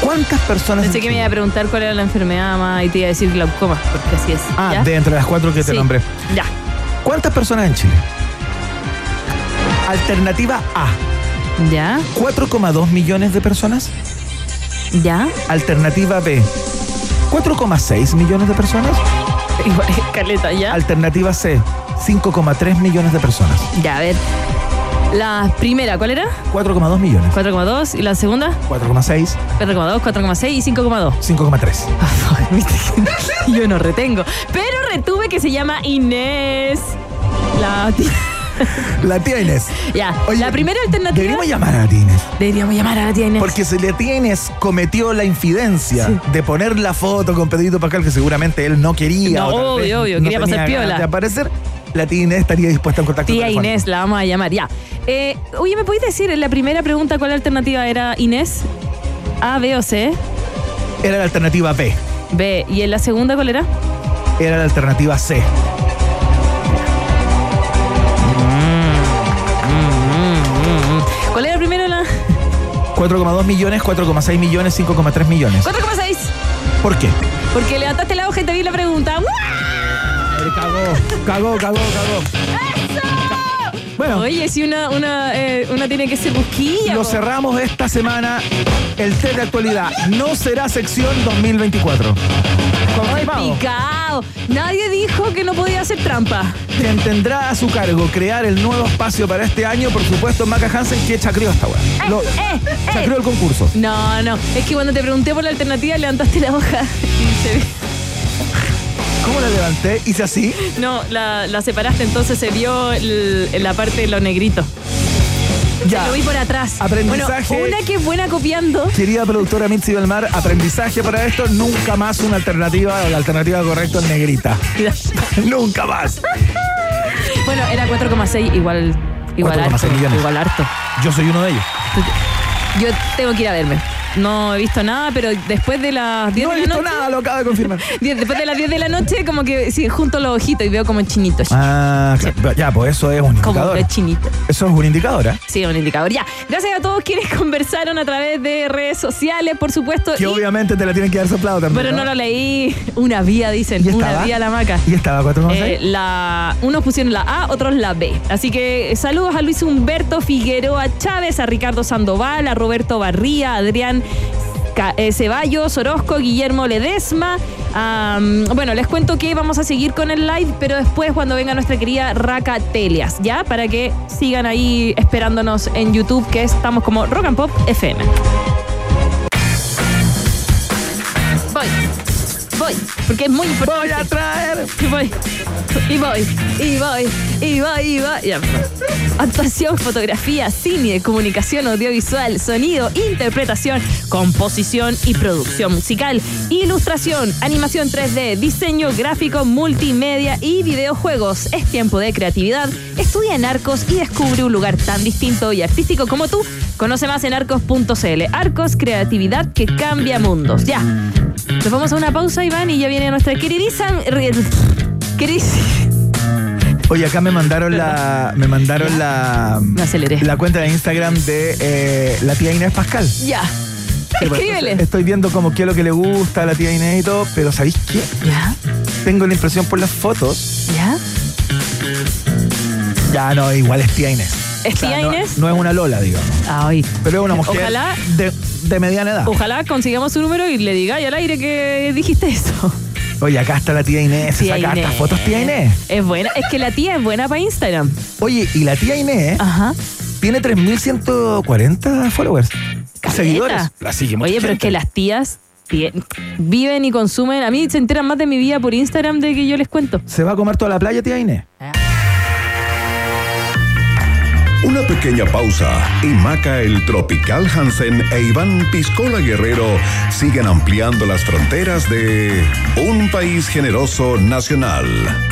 ¿Cuántas personas? pensé en que me iba a preguntar cuál era la enfermedad más y te iba a decir glaucoma, porque así es. Ah, ¿Ya? de entre las cuatro que te Sí. nombré. Ya. ¿Cuántas personas en Chile? Alternativa A, ¿Ya? 4,2 millones de personas. ¿Ya? Alternativa B, 4,6 millones de personas. Igual es caleta, ¿ya? Alternativa C, 5,3 millones de personas. Ya, a ver. La primera, ¿cuál era? 4,2 millones. 4,2 y la segunda 4,6, 4,2, 4,6 y 5,2. 5,3. Viste que Yo no retengo. Pero retuve que se llama Inés. La tía- La tía Inés. Ya. Oye, la primera alternativa. Deberíamos llamar a la tía Inés. Deberíamos llamar a la tía Inés. Porque si la tía Inés cometió la infidencia de poner la foto con Pedrito Pascal, que seguramente él no quería. No, obvio, vez obvio, no quería pasar piola. De aparecer, la tía Inés estaría dispuesta a un contacto Tía telefónico. Inés, la vamos a llamar. Ya. Eh, oye, ¿me podéis decir en la primera pregunta cuál alternativa era Inés? A, B o C. Era la alternativa B. B. ¿Y en la segunda cuál era? Era la alternativa C. 4,2 millones, 4,6 millones, 5,3 millones. 4,6. ¿Por qué? Porque levantaste la hoja y te vi la pregunta. Él cagó, cagó, cagó, cagó. Bueno, Oye, si una, una, eh, una tiene que ser busquilla. lo po. cerramos esta semana. El test de actualidad no será sección 2024. Confirmado. Picao. Nadie dijo que no podía hacer trampa. Quien tendrá a su cargo crear el nuevo espacio para este año, por supuesto, Maca Hansen, que chacrió esta weá. Lo- eh, eh. Chacrió el concurso. No, no. Es que cuando te pregunté por la alternativa, levantaste la hoja y se ¿Cómo la levanté? Hice así. No, la, la separaste, entonces se vio el- la parte de lo negrito. Ya. Lo vi por atrás. Aprendizaje. Bueno, una que es buena copiando. Querida productora Mitzi Belmar, aprendizaje para esto, nunca más una alternativa, la alternativa correcta en negrita. nunca más. Bueno, era 4,6, igual. Igual 4,6 harto. millones. Igual harto. Yo soy uno de ellos. Yo tengo que ir a verme. No he visto nada, pero después de las 10 No de he la visto noche. nada, lo acabo de confirmar. Después de las 10 de la noche, como que sí, junto los ojitos y veo como chinitos. Ah, claro. ya, pues eso es un como indicador. los chinitos. Eso es un indicador, ¿eh? Sí, un indicador. Ya. Gracias a todos quienes conversaron a través de redes sociales, por supuesto. Que y- obviamente te la tienen que dar soplado también. pero no lo leí. Una vía, dicen. ¿Y Una vía la maca. ¿Y estaba 4,6? Eh, la, unos pusieron la A, otros la B. Así que eh, saludos a Luis Humberto Figueroa Chávez, a Ricardo Sandoval, a Roberto Barría, a Adrián Ceballos, Orozco, Guillermo Ledesma. Bueno, les cuento que vamos a seguir con el live, pero después cuando venga nuestra querida Raca Telias, ¿ya? Para que sigan ahí esperándonos en YouTube, que estamos como Rock and Pop FM. Voy, voy, porque es muy importante. Voy a traer. Y voy, y voy, y voy, y voy, y voy. Ya. Actuación, fotografía, cine, comunicación audiovisual, sonido, interpretación, composición y producción musical, ilustración, animación 3D, diseño gráfico, multimedia y videojuegos. Es tiempo de creatividad. Estudia en Arcos y descubre un lugar tan distinto y artístico como tú. Conoce más en arcos.cl. Arcos, creatividad que cambia mundos. Ya. Nos vamos a una pausa, Iván, y ya viene nuestra queridísima. Queridísima. Oye, acá me mandaron la. Me mandaron la. Me aceleré. La cuenta de Instagram de eh, la tía Inés Pascal. Ya. Escríbele. Estoy viendo como qué es lo que le gusta a la tía Inés y todo, pero ¿sabéis qué? Ya, Tengo la impresión por las fotos. ya. Ya no, igual es tía Inés. ¿Es tía no, Inés? No es una Lola, digamos. Ay. Pero es una mujer Ojalá- de, de mediana edad. Ojalá consigamos su número y le diga al aire que dijiste eso. Oye, acá está la tía Inés. Tía saca Inés. hartas fotos tía Inés. Es buena. Es que la tía es buena para Instagram. Oye, y la tía Inés Ajá. tiene 3.140 followers. Seguidores. La sigue Oye, pero es que las tías viven y consumen. A mí se enteran más de mi vida por Instagram de que yo les cuento. ¿Se va a comer toda la playa, tía Inés? Una pequeña pausa y Maca el Tropical Hansen e Iván Piscola Guerrero siguen ampliando las fronteras de un país generoso nacional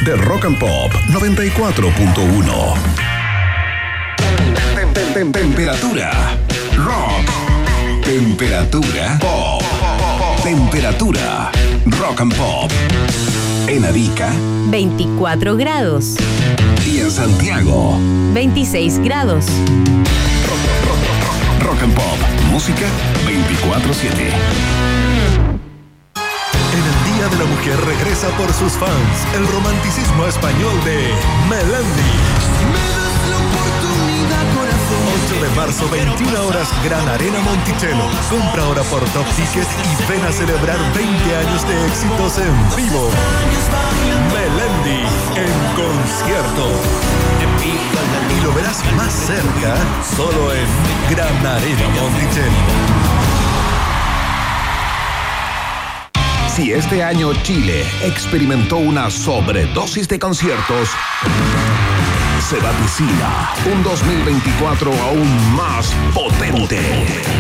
de Rock and Pop 94.1. Tem- tem- tem- Temperatura rock. Temperatura pop. Temperatura rock and pop. En Arica 24 grados, y en Santiago. 26 grados. Rock and Pop. Música 24-7. En el Día de la Mujer regresa por sus fans el romanticismo español de Melendi. De marzo, 21 horas, Gran Arena Monticello. Compra ahora por Top Ticket y ven a celebrar 20 años de éxitos en vivo. Melendi en concierto. Y lo verás más cerca solo en Gran Arena Monticello. Si este año Chile experimentó una sobredosis de conciertos, se vaticina un 2024 aún más potente.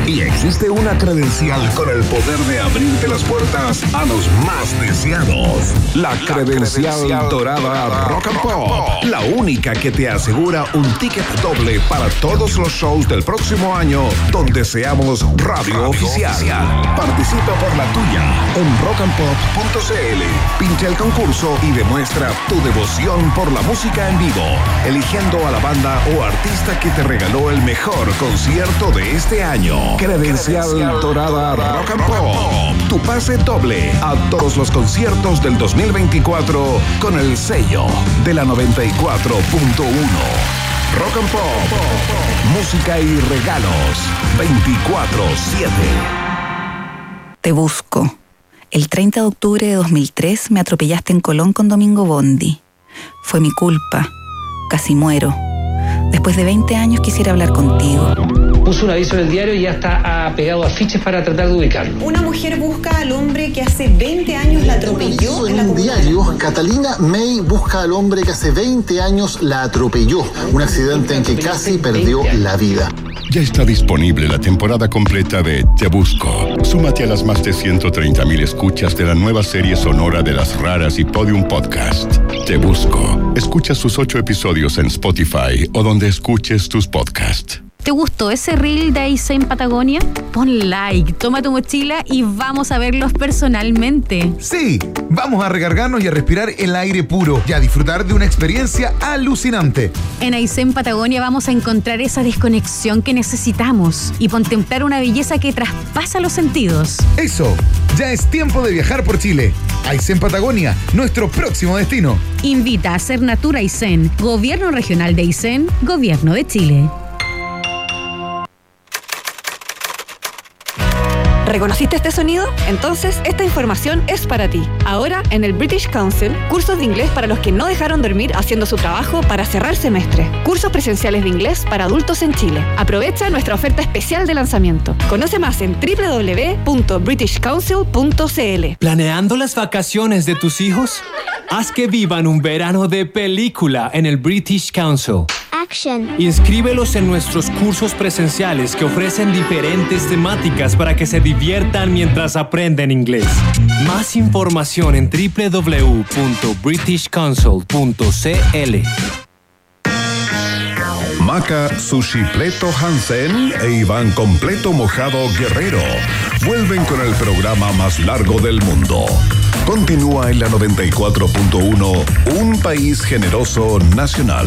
Y existe una credencial con el poder de abrirte las puertas a los más deseados. La, credencial, dorada Rock and Pop. La única que te asegura un ticket doble para todos los shows del próximo año donde seamos radio, oficial. Participa por la tuya en rockandpop.cl. Pincha el concurso y demuestra tu devoción por la música en vivo, eligiendo a la banda o artista que te regaló el mejor concierto de este año. Credencial Dorada Rock and Pop. Tu pase doble a todos los conciertos del 2024 con el sello de la 94.1. Rock and Pop. Música y regalos 24-7. Te busco. El 30 de octubre de 2003 me atropellaste en Colón con Domingo Bondi. Fue mi culpa. Casi muero. Después de 20 años quisiera hablar contigo. puso un aviso en el diario y ya está ah, pegado afiches para tratar de ubicarlo. Una mujer busca al hombre que hace 20 años la atropelló en la En un diario, Catalina May busca al hombre que hace 20 años la atropelló. Un accidente en que casi perdió la vida. Ya está disponible la temporada completa de Te Busco. Súmate a las más de 130.000 escuchas de la nueva serie sonora de las raras y Podium Podcast. Te Busco. Escucha sus ocho episodios en Spotify o donde escuches tus podcasts. ¿Te gustó ese reel de Ace en Patagonia? Pon like, toma tu mochila y vamos a verlos personalmente. Sí, vamos a recargarnos y a respirar el aire puro y a disfrutar de una experiencia alucinante. En Aysén Patagonia vamos a encontrar esa desconexión que necesitamos y contemplar una belleza que traspasa los sentidos. Eso, ya es tiempo de viajar por Chile. Aysén Patagonia, nuestro próximo destino. Invita a Ser Natura Aysén, Gobierno Regional de Aysén, Gobierno de Chile. ¿Reconociste este sonido? Entonces, esta información es para ti. Ahora, en el British Council, cursos de inglés para los que no dejaron dormir haciendo su trabajo para cerrar semestre. Cursos presenciales de inglés para adultos en Chile. Aprovecha nuestra oferta especial de lanzamiento. Conoce más en www.britishcouncil.cl. ¿Planeando las vacaciones de tus hijos? Haz que vivan un verano de película en el British Council. Action. Inscríbelos en nuestros cursos presenciales que ofrecen diferentes temáticas para que se diviertan mientras aprenden inglés. Más información en www.britishcouncil.cl. Maca Sushi Pleto Hansen e Iván Completo Mojado Guerrero vuelven con el programa más largo del mundo. Continúa en la 94.1 Un País Generoso Nacional.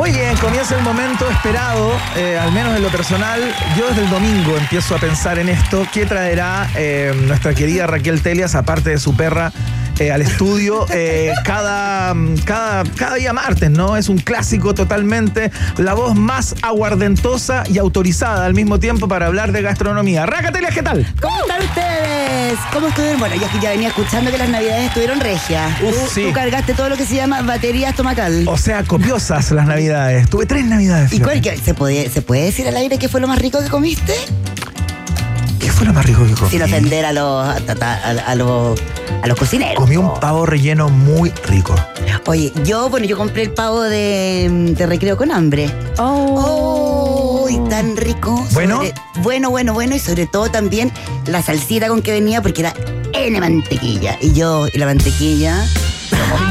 Muy bien, comienza el momento esperado, eh, al menos en lo personal. Yo desde el domingo empiezo a pensar en esto. ¿Qué traerá eh, nuestra querida Raquel Telias, aparte de su perra, eh, al estudio eh, cada, cada, cada día martes, ¿no? Es un clásico totalmente. La voz más aguardentosa y autorizada al mismo tiempo para hablar de gastronomía. Raca Telias, ¿qué tal? ¿Cómo están ustedes? ¿Cómo estuvieron? Bueno, yo ya venía escuchando que las navidades estuvieron regias. Uf, tú, sí. tú cargaste todo lo que se llama batería estomacal. O sea, copiosas las navidades. Tuve tres navidades. ¿Y cuál, que- ¿se, puede, ¿Se puede decir al aire qué fue lo más rico que comiste? ¿Qué fue lo más rico que comí? Sin ofender a los, a, a- a los, a los cocineros. Comí un pavo relleno muy rico. Oye, yo, bueno, yo compré el pavo de, de recreo con hambre. Oh, y tan rico. ¿Bueno? Sobre- bueno, bueno, bueno. Y sobre todo también la salsita con que venía, porque era N mantequilla. Y yo y la mantequilla.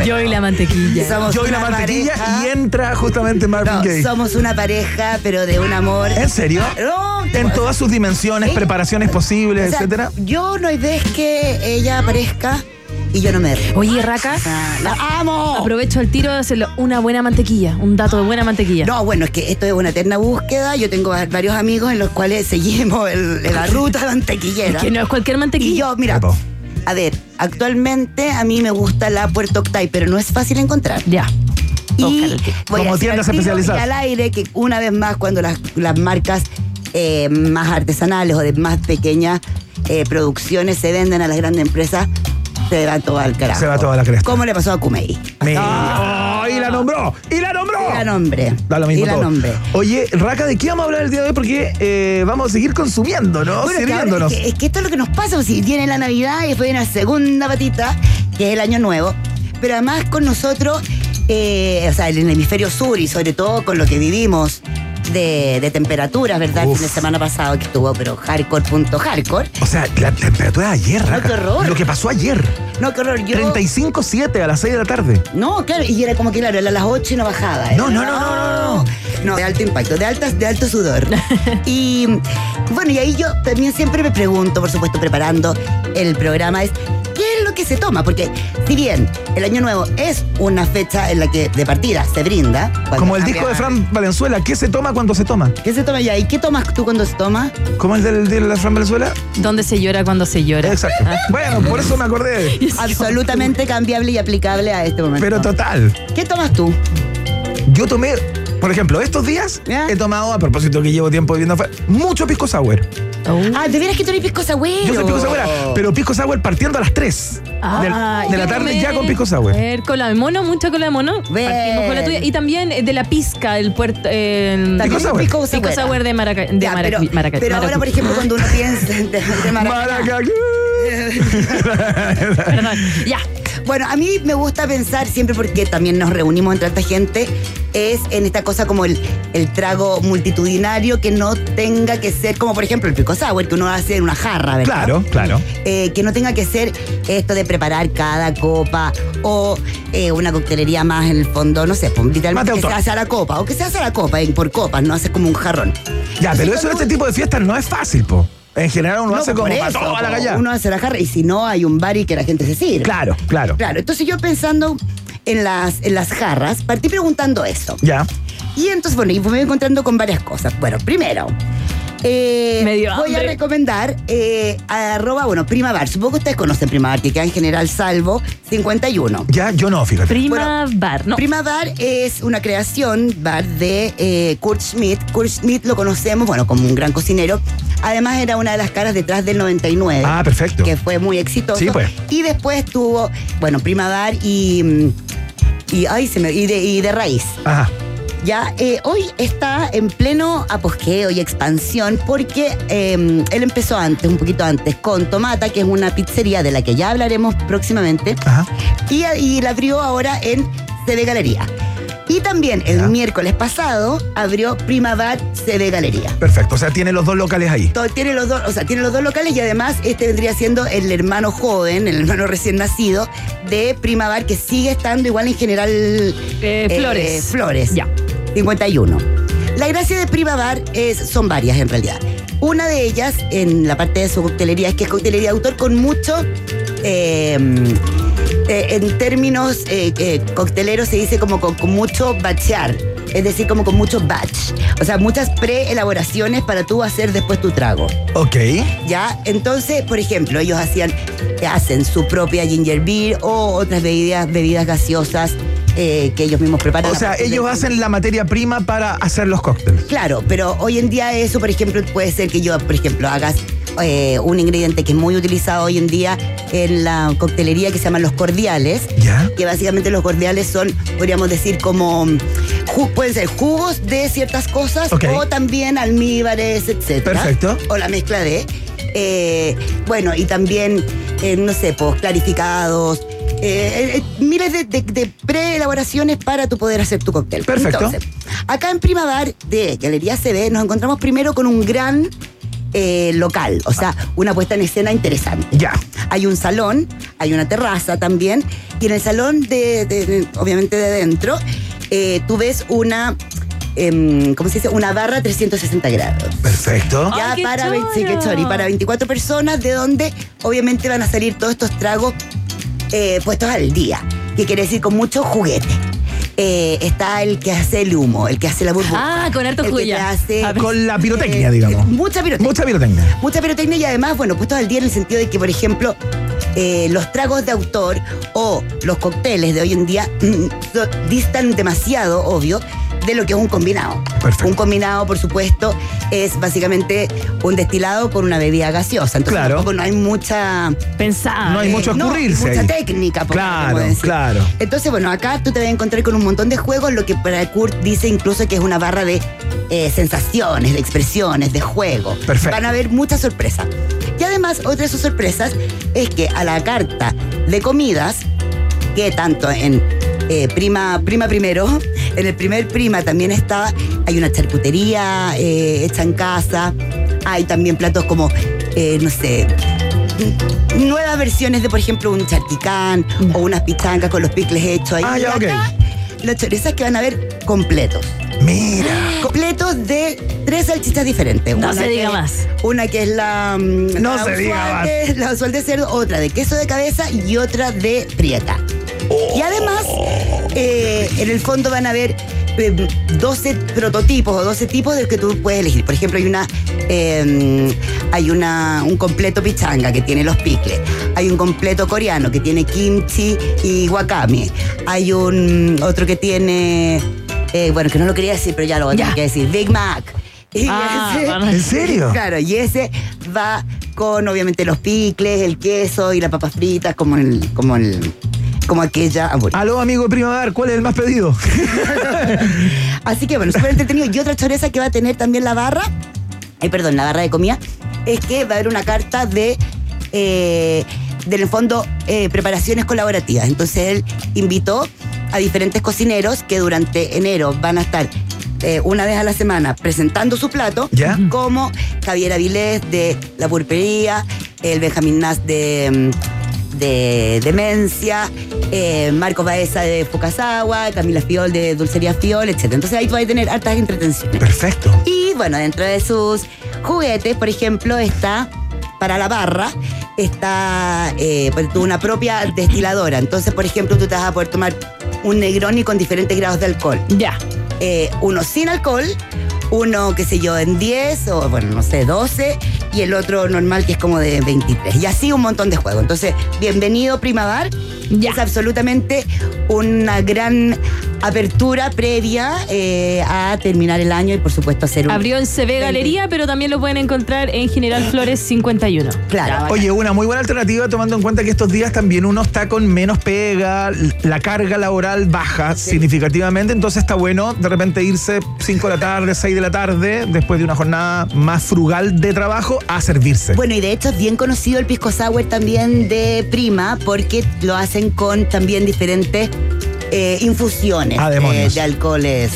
Yo y la mantequilla. Somos Yo y la mantequilla pareja. y entra justamente Marvin No, Gaye. somos una pareja, pero de un amor. ¿En serio? No, te En todas sus dimensiones, preparaciones posibles, O sea, etcétera. Yo no hay vez que ella aparezca y yo no me río. Oye, Raca, ¡La amo! aprovecho el tiro de hacerlo una buena mantequilla, un dato de buena mantequilla. No, bueno, es que esto es una eterna búsqueda. Yo tengo varios amigos en los cuales seguimos el- la ruta mantequillera. Que no es cualquier Y mantequilla. yo, mira, Epo. A ver, actualmente a mí me gusta la Puerto Octay, pero no es fácil encontrar. Ya. Y voy Como a tiendas especializadas. Y al aire que una vez más cuando las, las marcas eh, más artesanales o de más pequeñas eh, producciones se venden a las grandes empresas, se va todo al carajo. Se va toda la cresta. ¿Cómo le pasó a Kumei? Me- ¡Oh, y la nombró! ¡Y la nombró! Y la nombre. Da lo mismo Y la todo. nombre. Oye, Raca, ¿de qué vamos a hablar el día de hoy? Porque eh, vamos a seguir consumiendo, ¿no? Bueno, es que, ahora- Sirviéndonos. es, que, es que esto es lo que nos pasa, si viene la Navidad y después viene la segunda patita, que es el Año Nuevo. Pero además con nosotros, eh, o sea, en el hemisferio sur y sobre todo con lo que vivimos de, de temperaturas, ¿verdad? El Uf. fin de semana pasado que estuvo, pero hardcore, punto hardcore. O sea, la temperatura de ayer, No, qué horror. Lo que pasó ayer. No, qué horror. Yo, 35.7 a las 6 de la tarde. No, claro, y era como que, claro, era a las 8 y no bajaba. No, no, no, no, no, no. No, de alto impacto, de, altas, de alto sudor. y bueno, y ahí yo también siempre me pregunto, por supuesto, preparando el programa, es ¿qué que se toma, porque si bien el Año Nuevo es una fecha en la que de partida se brinda. Como el disco de Fran Valenzuela, ¿qué se toma cuando se toma? ¿Qué se toma ya? ¿Y qué tomas tú cuando se toma? ¿Cómo el del, de la Fran Valenzuela? Donde se llora cuando se llora. Exacto. Bueno, por eso me acordé. Absolutamente cambiable y aplicable a este momento. Pero total. ¿Qué tomas tú? Yo tomé, por ejemplo, estos días he tomado, a propósito que llevo tiempo viviendo afuera, mucho pisco sour. Ah, de veras que tú eres pisco sagüero. Yo soy pisco sour, pero pisco sour partiendo a las 3 Ah, de, de la tarde ya con pisco sour. Ver, cola de mono, mucha cola de mono. Partimos con la tuya. Y también eh, de la pizca, el puerto. También pisco sour. pisco Pisco sour. sour de Maraca. De Ya, Maraca- pero, Maraca- pero ahora, por ejemplo, cuando uno piensa de, de Maracaibo. Perdón, ya. Bueno, a mí me gusta pensar siempre porque también nos reunimos entre tanta gente, es en esta cosa como el, el trago multitudinario que no tenga que ser, como por ejemplo el pico sour, que uno hace en una jarra, ¿verdad? Claro, claro. Eh, que no tenga que ser esto de preparar cada copa o eh, una coctelería más en el fondo, no sé, pues, literalmente que se hace a la copa o que se hace a la copa y por copas, no hace como un jarrón. Ya, pero eso en este tipo de fiestas no es fácil, po. En general uno No, hace como eso, toda la galla. Uno hace la jarra y si no hay un bar y que la gente se sirve. Claro, claro. Claro, entonces yo pensando en las, en las jarras, partí preguntando eso. Ya. Y entonces, bueno, y me voy encontrando con varias cosas. Bueno, primero, eh, voy a recomendar eh, arroba, bueno, Primavar. Supongo que ustedes conocen Primavar, que queda en General Salvo 51. Ya, yo no, fíjate. Prima Bar, ¿no? Prima Bar es una creación bar de eh, Kurt Schmidt. Kurt Schmidt lo conocemos, bueno, como un gran cocinero. Además era una de las caras detrás del 99. Ah, perfecto. Que fue muy exitoso. Sí, pues. Y después tuvo, bueno, Prima Bar y... mm, Y, ay, se me, y, de, y de raíz. Ajá. Ya, eh, hoy está en pleno apogeo y expansión porque eh, él empezó antes, un poquito antes, con Tomata, que es una pizzería de la que ya hablaremos próximamente, y, y la abrió ahora en CD Galería. Y también el miércoles pasado abrió Primavar CD Galería. Perfecto. O sea, tiene los dos locales ahí. Todo- tiene los dos, o sea, tiene los dos locales y además este vendría siendo el hermano joven, el hermano recién nacido de Primavar, que sigue estando igual en general Eh, Flores. Flores. Ya. 51. La gracia de Primavar es, son varias en realidad. Una de ellas, en la parte de su coctelería, es que es coctelería de autor con mucho. eh, eh, en términos eh, eh, cocteleros se dice como con, con mucho bachear, es decir, como con mucho batch. O sea, muchas preelaboraciones para tú hacer después tu trago. Ok. ¿Ya? Entonces, por ejemplo, ellos hacían, hacen su propia ginger beer o otras bebidas, bebidas gaseosas eh, que ellos mismos preparan. O sea, ellos del- hacen la materia prima para hacer los cócteles. Claro, pero hoy en día eso, por ejemplo, puede ser que yo, por ejemplo, hagas eh, un ingrediente que es muy utilizado hoy en día en la coctelería que se llaman los cordiales. ¿Ya? Que básicamente los cordiales son, podríamos decir, como pueden ser jugos de ciertas cosas Ok. o también almíbares, etc. Perfecto. O la mezcla de. eh, bueno, y también, eh, no sé, pues clarificados. Eh, eh, miles de, de- de preelaboraciones para tu poder hacer tu cóctel. Perfecto. Entonces, acá en Primavar de Galería CB nos encontramos primero con un gran eh, local, o sea, una puesta en escena interesante. Ya. Hay un salón, hay una terraza también, y en el salón, de, de- de- obviamente de dentro, eh, tú ves una, em, ¿cómo se dice? Una barra 360 grados. Perfecto. Ya ¡Ay, qué para, ve- sí, qué choro! chori, para 24 personas, de donde obviamente van a salir todos estos tragos eh, puestos al día, que quiere decir con mucho juguete. Eh, está el que hace el humo, el que hace la burbuja. Ah, con harto el que te hace. Con la pirotecnia, digamos. Mucha pirotecnia. Mucha pirotecnia. Mucha pirotecnia y además, bueno, puestos al día en el sentido de que, por ejemplo, eh, los tragos de autor o los cócteles de hoy en día mm, so- distan demasiado, obvio, de lo que es un combinado. Perfecto. Un combinado, por supuesto, es básicamente un destilado con una bebida gaseosa. Entonces Claro. tampoco no hay mucha... Pensar. No hay mucho no, escurrirse mucha ahí. técnica, podríamos Claro, decir. claro. Entonces, bueno, acá tú te vas a encontrar con un montón de juegos, lo que para Kurt dice incluso que es una barra de eh, sensaciones, de expresiones, de juego. Perfecto. Van a haber muchas sorpresas. Y además, otra de sus sorpresas es que a la carta de comidas, que tanto en eh, prima, prima primero, en el primer prima también está, hay una charcutería eh, hecha en casa, hay también platos como, eh, no sé, nuevas versiones de, por ejemplo, un charquicán o unas pichancas con los picles hechos ahí. Ah, ya, Y acá, Los chorizas que van a ver completos. Mira. Completos de tres salchichas diferentes. No Una se que- diga más. Una que es la, mm, No la se diga más. de- la usual de cerdo, otra de queso de cabeza y otra de prieta. Y además, eh, en el fondo van a haber eh, 12 prototipos o 12 tipos de los que tú puedes elegir. Por ejemplo, hay una eh, hay una, un completo pichanga que tiene los picles. Hay un completo coreano que tiene kimchi y wakame. Hay un otro que tiene, eh, bueno, que no lo quería decir, pero ya lo voy a tener que decir, Big Mac. Y Ah, ¿En serio? Claro, y ese va con obviamente los picles, el queso y las papas fritas, como el, como el, como aquella hamburguesa. Aló, amigo de Primavera, ¿cuál es el más pedido? Así que bueno, súper entretenido. Y otra choreza que va a tener también la barra, eh, perdón, la barra de comida, es que va a haber una carta de, eh, del fondo, eh, preparaciones colaborativas. Entonces él invitó a diferentes cocineros que durante enero van a estar eh, una vez a la semana presentando su plato, ¿Ya? como Javier Avilés de La Pulpería, el Benjamín Nas de... de Demencia, eh, Marcos Baeza de Fukasawa, Camila Fiol de Dulcería Fiol, etc. Entonces ahí tú vas a tener hartas entretenciones. Perfecto. Y bueno, dentro de sus juguetes, por ejemplo, está para la barra, está eh, pues, una propia destiladora. Entonces, por ejemplo, tú te vas a poder tomar un Negroni con diferentes grados de alcohol. Ya. Eh, uno sin alcohol, uno, qué sé yo, en 10 o, bueno, no sé, 12, y el otro normal que es como de 23. Y así un montón de juegos. Entonces, bienvenido Primavera. Es absolutamente una gran apertura previa eh, a terminar el año y, por supuesto, hacer un... Abrió en CB Galería, pero también lo pueden encontrar en General Flores 51. Claro. Oye, una muy buena alternativa tomando en cuenta que estos días también uno está con menos pega, la carga laboral baja significativamente, entonces está bueno de repente irse 5 de la tarde, 6 de la tarde, después de una jornada más frugal de trabajo, a servirse. Bueno, y de hecho es bien conocido el pisco sour también de Prima porque lo hacen con también diferentes eh, infusiones Ah, eh, de alcoholes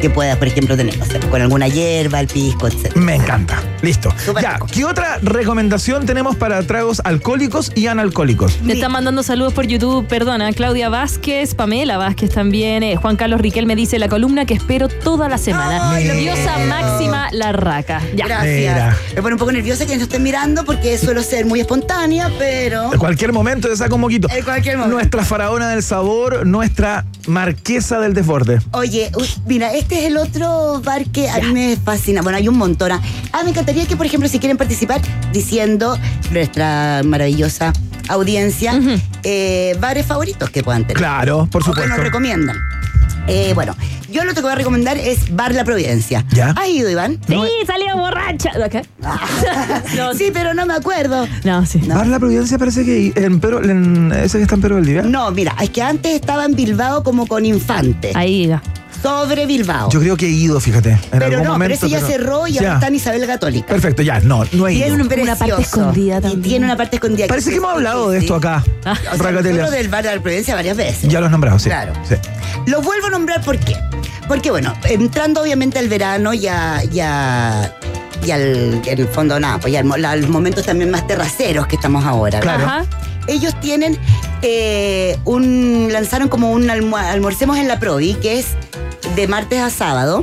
que puedas, por ejemplo, tener, con alguna hierba, el pisco, etc. Me encanta. Listo. Ya, ¿qué otra recomendación tenemos para tragos alcohólicos y analcohólicos? Te están mandando saludos por YouTube, perdona, Claudia Vázquez, Pamela Vázquez también, eh, Juan Carlos Riquel me dice la columna que espero toda la semana. Diosa. Máxima La Raca. Ya. Gracias. Me pone un poco nerviosa que no estén mirando porque suelo ser muy espontánea, pero... En cualquier momento te saca un moquito. En cualquier momento. Nuestra faraona del sabor, nuestra marquesa del desborde. Oye, mira, este es el otro bar que a mí me fascina. Bueno, hay un montón. Ah, Ah, me encantaría que, por ejemplo, si quieren participar, diciendo nuestra maravillosa audiencia, eh, bares favoritos que puedan tener. Claro, por O que supuesto. nos recomiendan. Eh, bueno, yo lo que voy a recomendar es Bar La Providencia. ¿Ya? ¿Has ido, Iván? Sí, salió borracha. ¿Qué? sí, pero no me acuerdo. No, sí. Bar La Providencia parece que en Pedro, en ese que está en Pedro Valdivia. No, mira, es que antes estaba en Bilbao como con Infante. Ahí diga. Sobre Bilbao. Yo creo que he ido, fíjate. En pero algún no, momento, pero ese ya pero- cerró y Ya. ahora está en Isabel Católica. Perfecto, ya, no, no he Y ido. es una parte escondida Y también. tiene una parte escondida. Parece que hemos hablado de esto acá. O sea, del bar de la Providencia varias veces. Ya lo has nombrado, sí. Claro. Sí. Lo vuelvo a nombrar ¿por qué? Porque bueno, entrando obviamente al verano ya, ya, y al, en el fondo nada, pues ya los momentos también más terraceros que estamos ahora. Claro. Ajá. Ellos tienen eh, un, lanzaron como un almu- almorcemos en la Provi, que es de martes a sábado,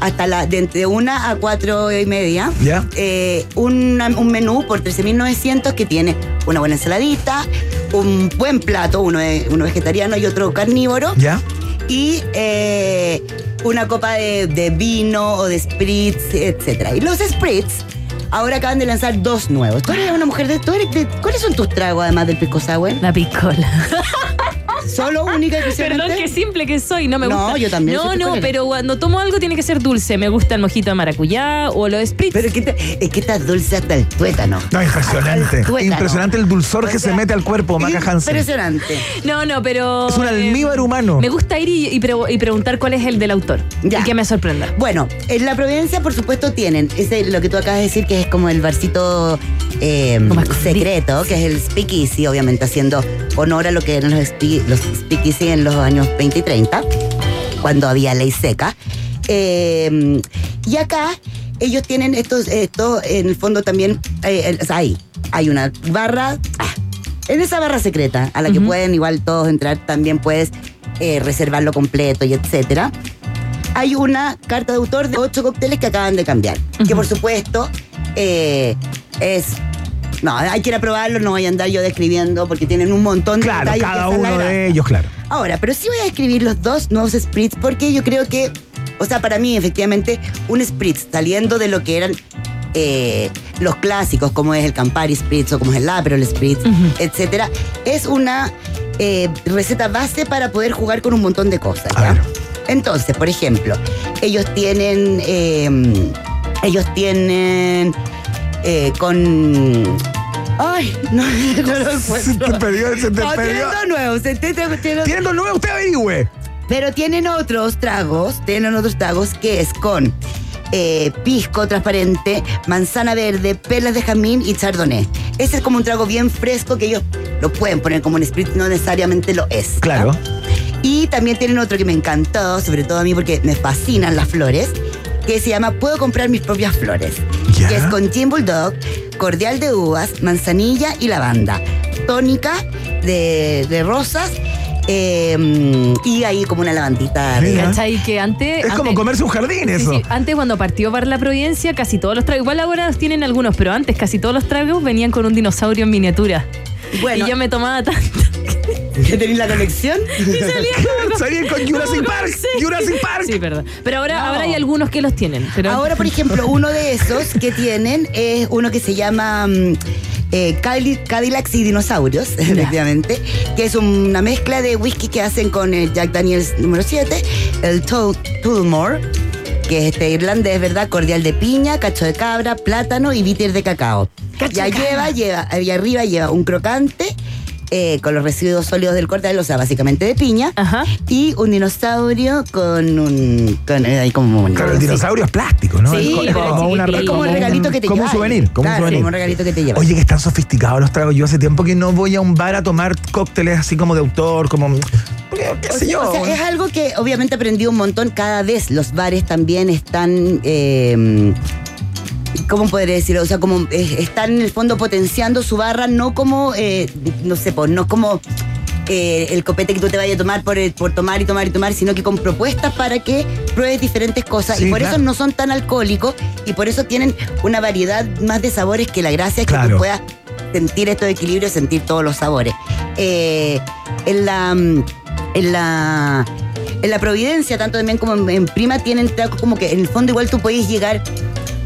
hasta la, de entre una a cuatro y media. Ya. Eh, una- un menú por 13.900 que tiene una buena ensaladita, un buen plato, uno, uno vegetariano y otro carnívoro ¿Ya? Y eh, una copa de, de vino o de spritz, etc. Y los spritz ahora acaban de lanzar dos nuevos. Tú eres una mujer de... tú eres de- ¿Cuáles son tus tragos además del pisco sour? La piscola. ¿Solo única y exclusivamente? Perdón, qué simple que soy, no me No, gusta. yo también No, soy no, pero cuando tomo algo tiene que ser dulce. Me gusta el mojito de maracuyá o los spritz. Pero es que, te- es que estás dulce hasta el tuétano. No, impresionante. Tuétano. Impresionante el dulzor que se mete al cuerpo, Maca Hansen. Impresionante. No, no, pero. Es un eh, almíbar humano. Me gusta ir y, y pre- y preguntar cuál es el del autor. Ya. Y que me sorprenda. Bueno, en la Providencia, por supuesto, tienen ese, lo que tú acabas de decir, que es como el barcito eh, secreto, que es el speakeasy, obviamente haciendo honor a lo que eran los, spe- los speakeasy en los años 20 y 30, cuando había ley seca. Eh, y acá ellos tienen estos, esto en el fondo también, eh, el- hay, hay una barra, ah, en esa barra secreta, a la que pueden igual todos entrar, también puedes eh, reservarlo completo y etcétera. hay una carta de autor de ocho cócteles que acaban de cambiar. Que por supuesto eh, es. No, hay que ir a probarlo, no voy a andar yo describiendo porque tienen un montón de Claro, detalles. que cada la uno de ellos, claro. Ahora, pero sí voy a describir los dos nuevos spritz porque yo creo que, o sea, para mí efectivamente un spritz saliendo de lo que eran eh, los clásicos, como es el Campari Spritz o como es el Aperol Spritz, etcétera, es una eh, receta base para poder jugar con un montón de cosas. ¿ya? Entonces, por ejemplo, ellos tienen, eh, ellos tienen eh, con Ay, no, no lo encuentro. Se te perdió, se te no, perdió. tienen nuevos. se te- te- te- Tienen dos nuevos, usted averigüe. Pero tienen otros tragos, tienen otros tragos que es con eh, pisco transparente, manzana verde, perlas de jamín y chardonnay. Ese es como un trago bien fresco que ellos lo pueden poner como un spritz, no necesariamente lo es. Claro. Y también tienen otro que me encantó, sobre todo a mí porque me fascinan las flores, que se llama Puedo comprar mis propias flores. Ya. Que es con gin bulldog, cordial de uvas, manzanilla y lavanda. Tónica de, de rosas eh, y ahí como una lavandita. de- ¿Cachai? Que antes. Es como comerse un jardín Sí, eso. sí. Antes cuando partió Bar La Providencia, casi todos los tragos, igual ahora tienen algunos, pero antes casi todos los tragos venían con un dinosaurio en miniatura. Bueno. Y yo me tomaba tanto. ¿Ya tenéis la conexión? Y Salían con Jurassic Park. Jurassic Park. Sí, perdón. Pero ahora, No. ahora hay algunos que los tienen. Pero Ahora, por ejemplo, uno de esos que tienen es uno que se llama mm, eh, Cadi- Cadillacs y Dinosaurios, efectivamente, que es una mezcla de whisky que hacen con el Jack Daniels número 7, el Tull- Tullamore, que es este irlandés, ¿verdad? Cordial de piña, cacho de cabra, plátano y bitter de cacao. ya lleva, lleva, ahí arriba lleva un crocante. Eh, con los residuos sólidos del corte, o sea, básicamente de piña, y un dinosaurio con un. Con, eh, ahí como Claro, el dinosaurio es plástico, ¿no? Sí, es, como, una, es como el un- regalito que te Como un souvenir. Como Claro, un souvenir. como un regalito que te llevas. Oye, que están sofisticados los tragos. Yo hace tiempo que no voy a un bar a tomar cócteles así como de autor, como. ¿Qué sé yo? O sea, es algo que obviamente aprendí un montón. Cada vez los bares también están. eh, ¿Cómo podría decirlo? O sea, como eh, están en el fondo potenciando su barra, no como, eh, no sé, pues, no como eh, el copete que tú te vayas a tomar por, tomar y tomar y tomar, sino que con propuestas para que pruebes diferentes cosas. Sí, y por claro. eso no son tan alcohólicos y por eso tienen una variedad más de sabores que la gracia es que Claro. tú puedas sentir estos equilibrios, sentir todos los sabores. En la. mm, En la. En la Providencia, tanto también como en, en Prima, tienen tragos como que en el fondo igual tú podés llegar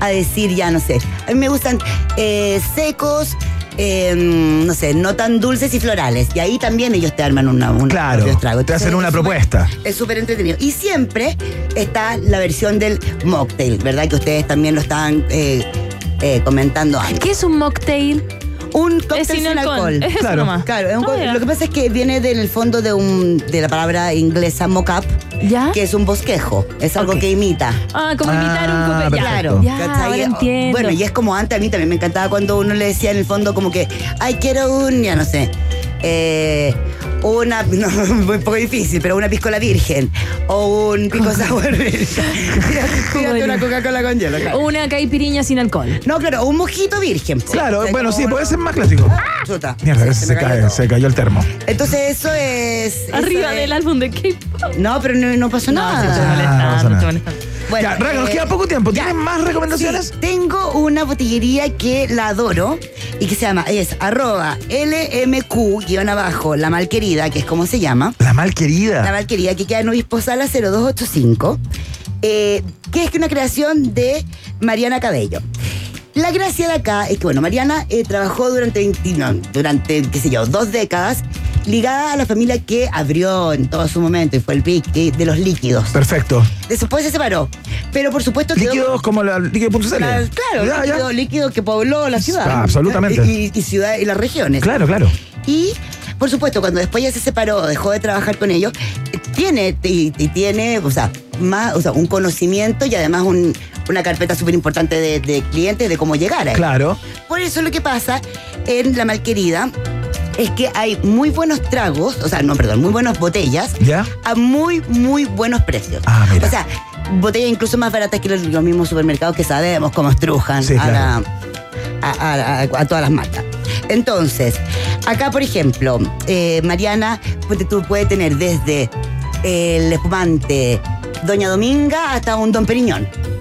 a decir, ya no sé. A mí me gustan eh, secos, eh, no sé, no tan dulces y florales. Y ahí también ellos te arman una, un Claro, tragos. te hacen una es propuesta. Es súper entretenido. Y siempre está la versión del mocktail, ¿verdad? Que ustedes también lo estaban eh, eh, comentando antes. ¿Qué es un mocktail? Un cóctel Es sin sin, alcohol. alcohol. Es eso Claro. nomás. Claro, es un Ah, ya. lo que pasa es que viene del fondo de un de la palabra inglesa mock-up, ¿Ya? que es un bosquejo, es algo que imita. Ah, como Ah, imitar un copete. Ya, perfecto. Ya, ahora entiendo. Bueno, y es como antes, a mí también me encantaba cuando uno le decía en el fondo como que, ay, quiero un, ya no sé, eh, una, no, muy poco difícil, pero una piscola virgen o un pico sour. Tírate una Coca-Cola con hielo. claro. Una caipiriña sin alcohol. No, claro, un mojito virgen. po. Claro, bueno, Como sí, uno- puede ser más clásico. Chuta. Mierda, se, me cayó cae, todo. se cayó el termo. Entonces eso es... eso Arriba es- del álbum de K-pop. No, pero no, no pasó No, nada. sí, estoy Ah, no pasa molestando, nada. estoy molestando. Bueno, ya, Raga, nos eh, queda poco tiempo. ¿Tienen más recomendaciones? Sí, tengo una botillería que la adoro y que se llama, es arroba LMQ, guion abajo, la malquerida, que es como se llama. La mal querida. La malquerida, que queda en Obispo Sala 0285, eh, que es una creación de Mariana Cabello. La gracia de acá es que, bueno, Mariana eh, trabajó durante, 20 no, durante, qué sé yo, dos décadas ligada a la familia que abrió en todo su momento y fue el pic eh, de los líquidos. Perfecto. Después se separó. Pero por supuesto quedó- Líquidos como la líquido.cl. Claro, claro, líquido, líquido que pobló la ciudad. Ah, absolutamente. Y, y ciudad y las regiones. Claro, claro. Y, por supuesto, cuando después ya se separó, dejó de trabajar con ellos, tiene, y, y tiene, o sea, más, o sea, un conocimiento y además un- una carpeta súper importante de, de clientes de cómo llegar a él. Claro. Por eso lo que pasa en La Malquerida es que hay muy buenos tragos, o sea, no, perdón, muy buenas botellas ¿Ya? a muy, muy buenos precios. Ah, mira. O sea, botellas incluso más baratas que los, los mismos supermercados que sabemos cómo estrujan Sí, a, claro. la- a, todas las marcas. Entonces, acá, por ejemplo, eh, Mariana, tú puedes tener desde el espumante Doña Dominga hasta un Don Periñón.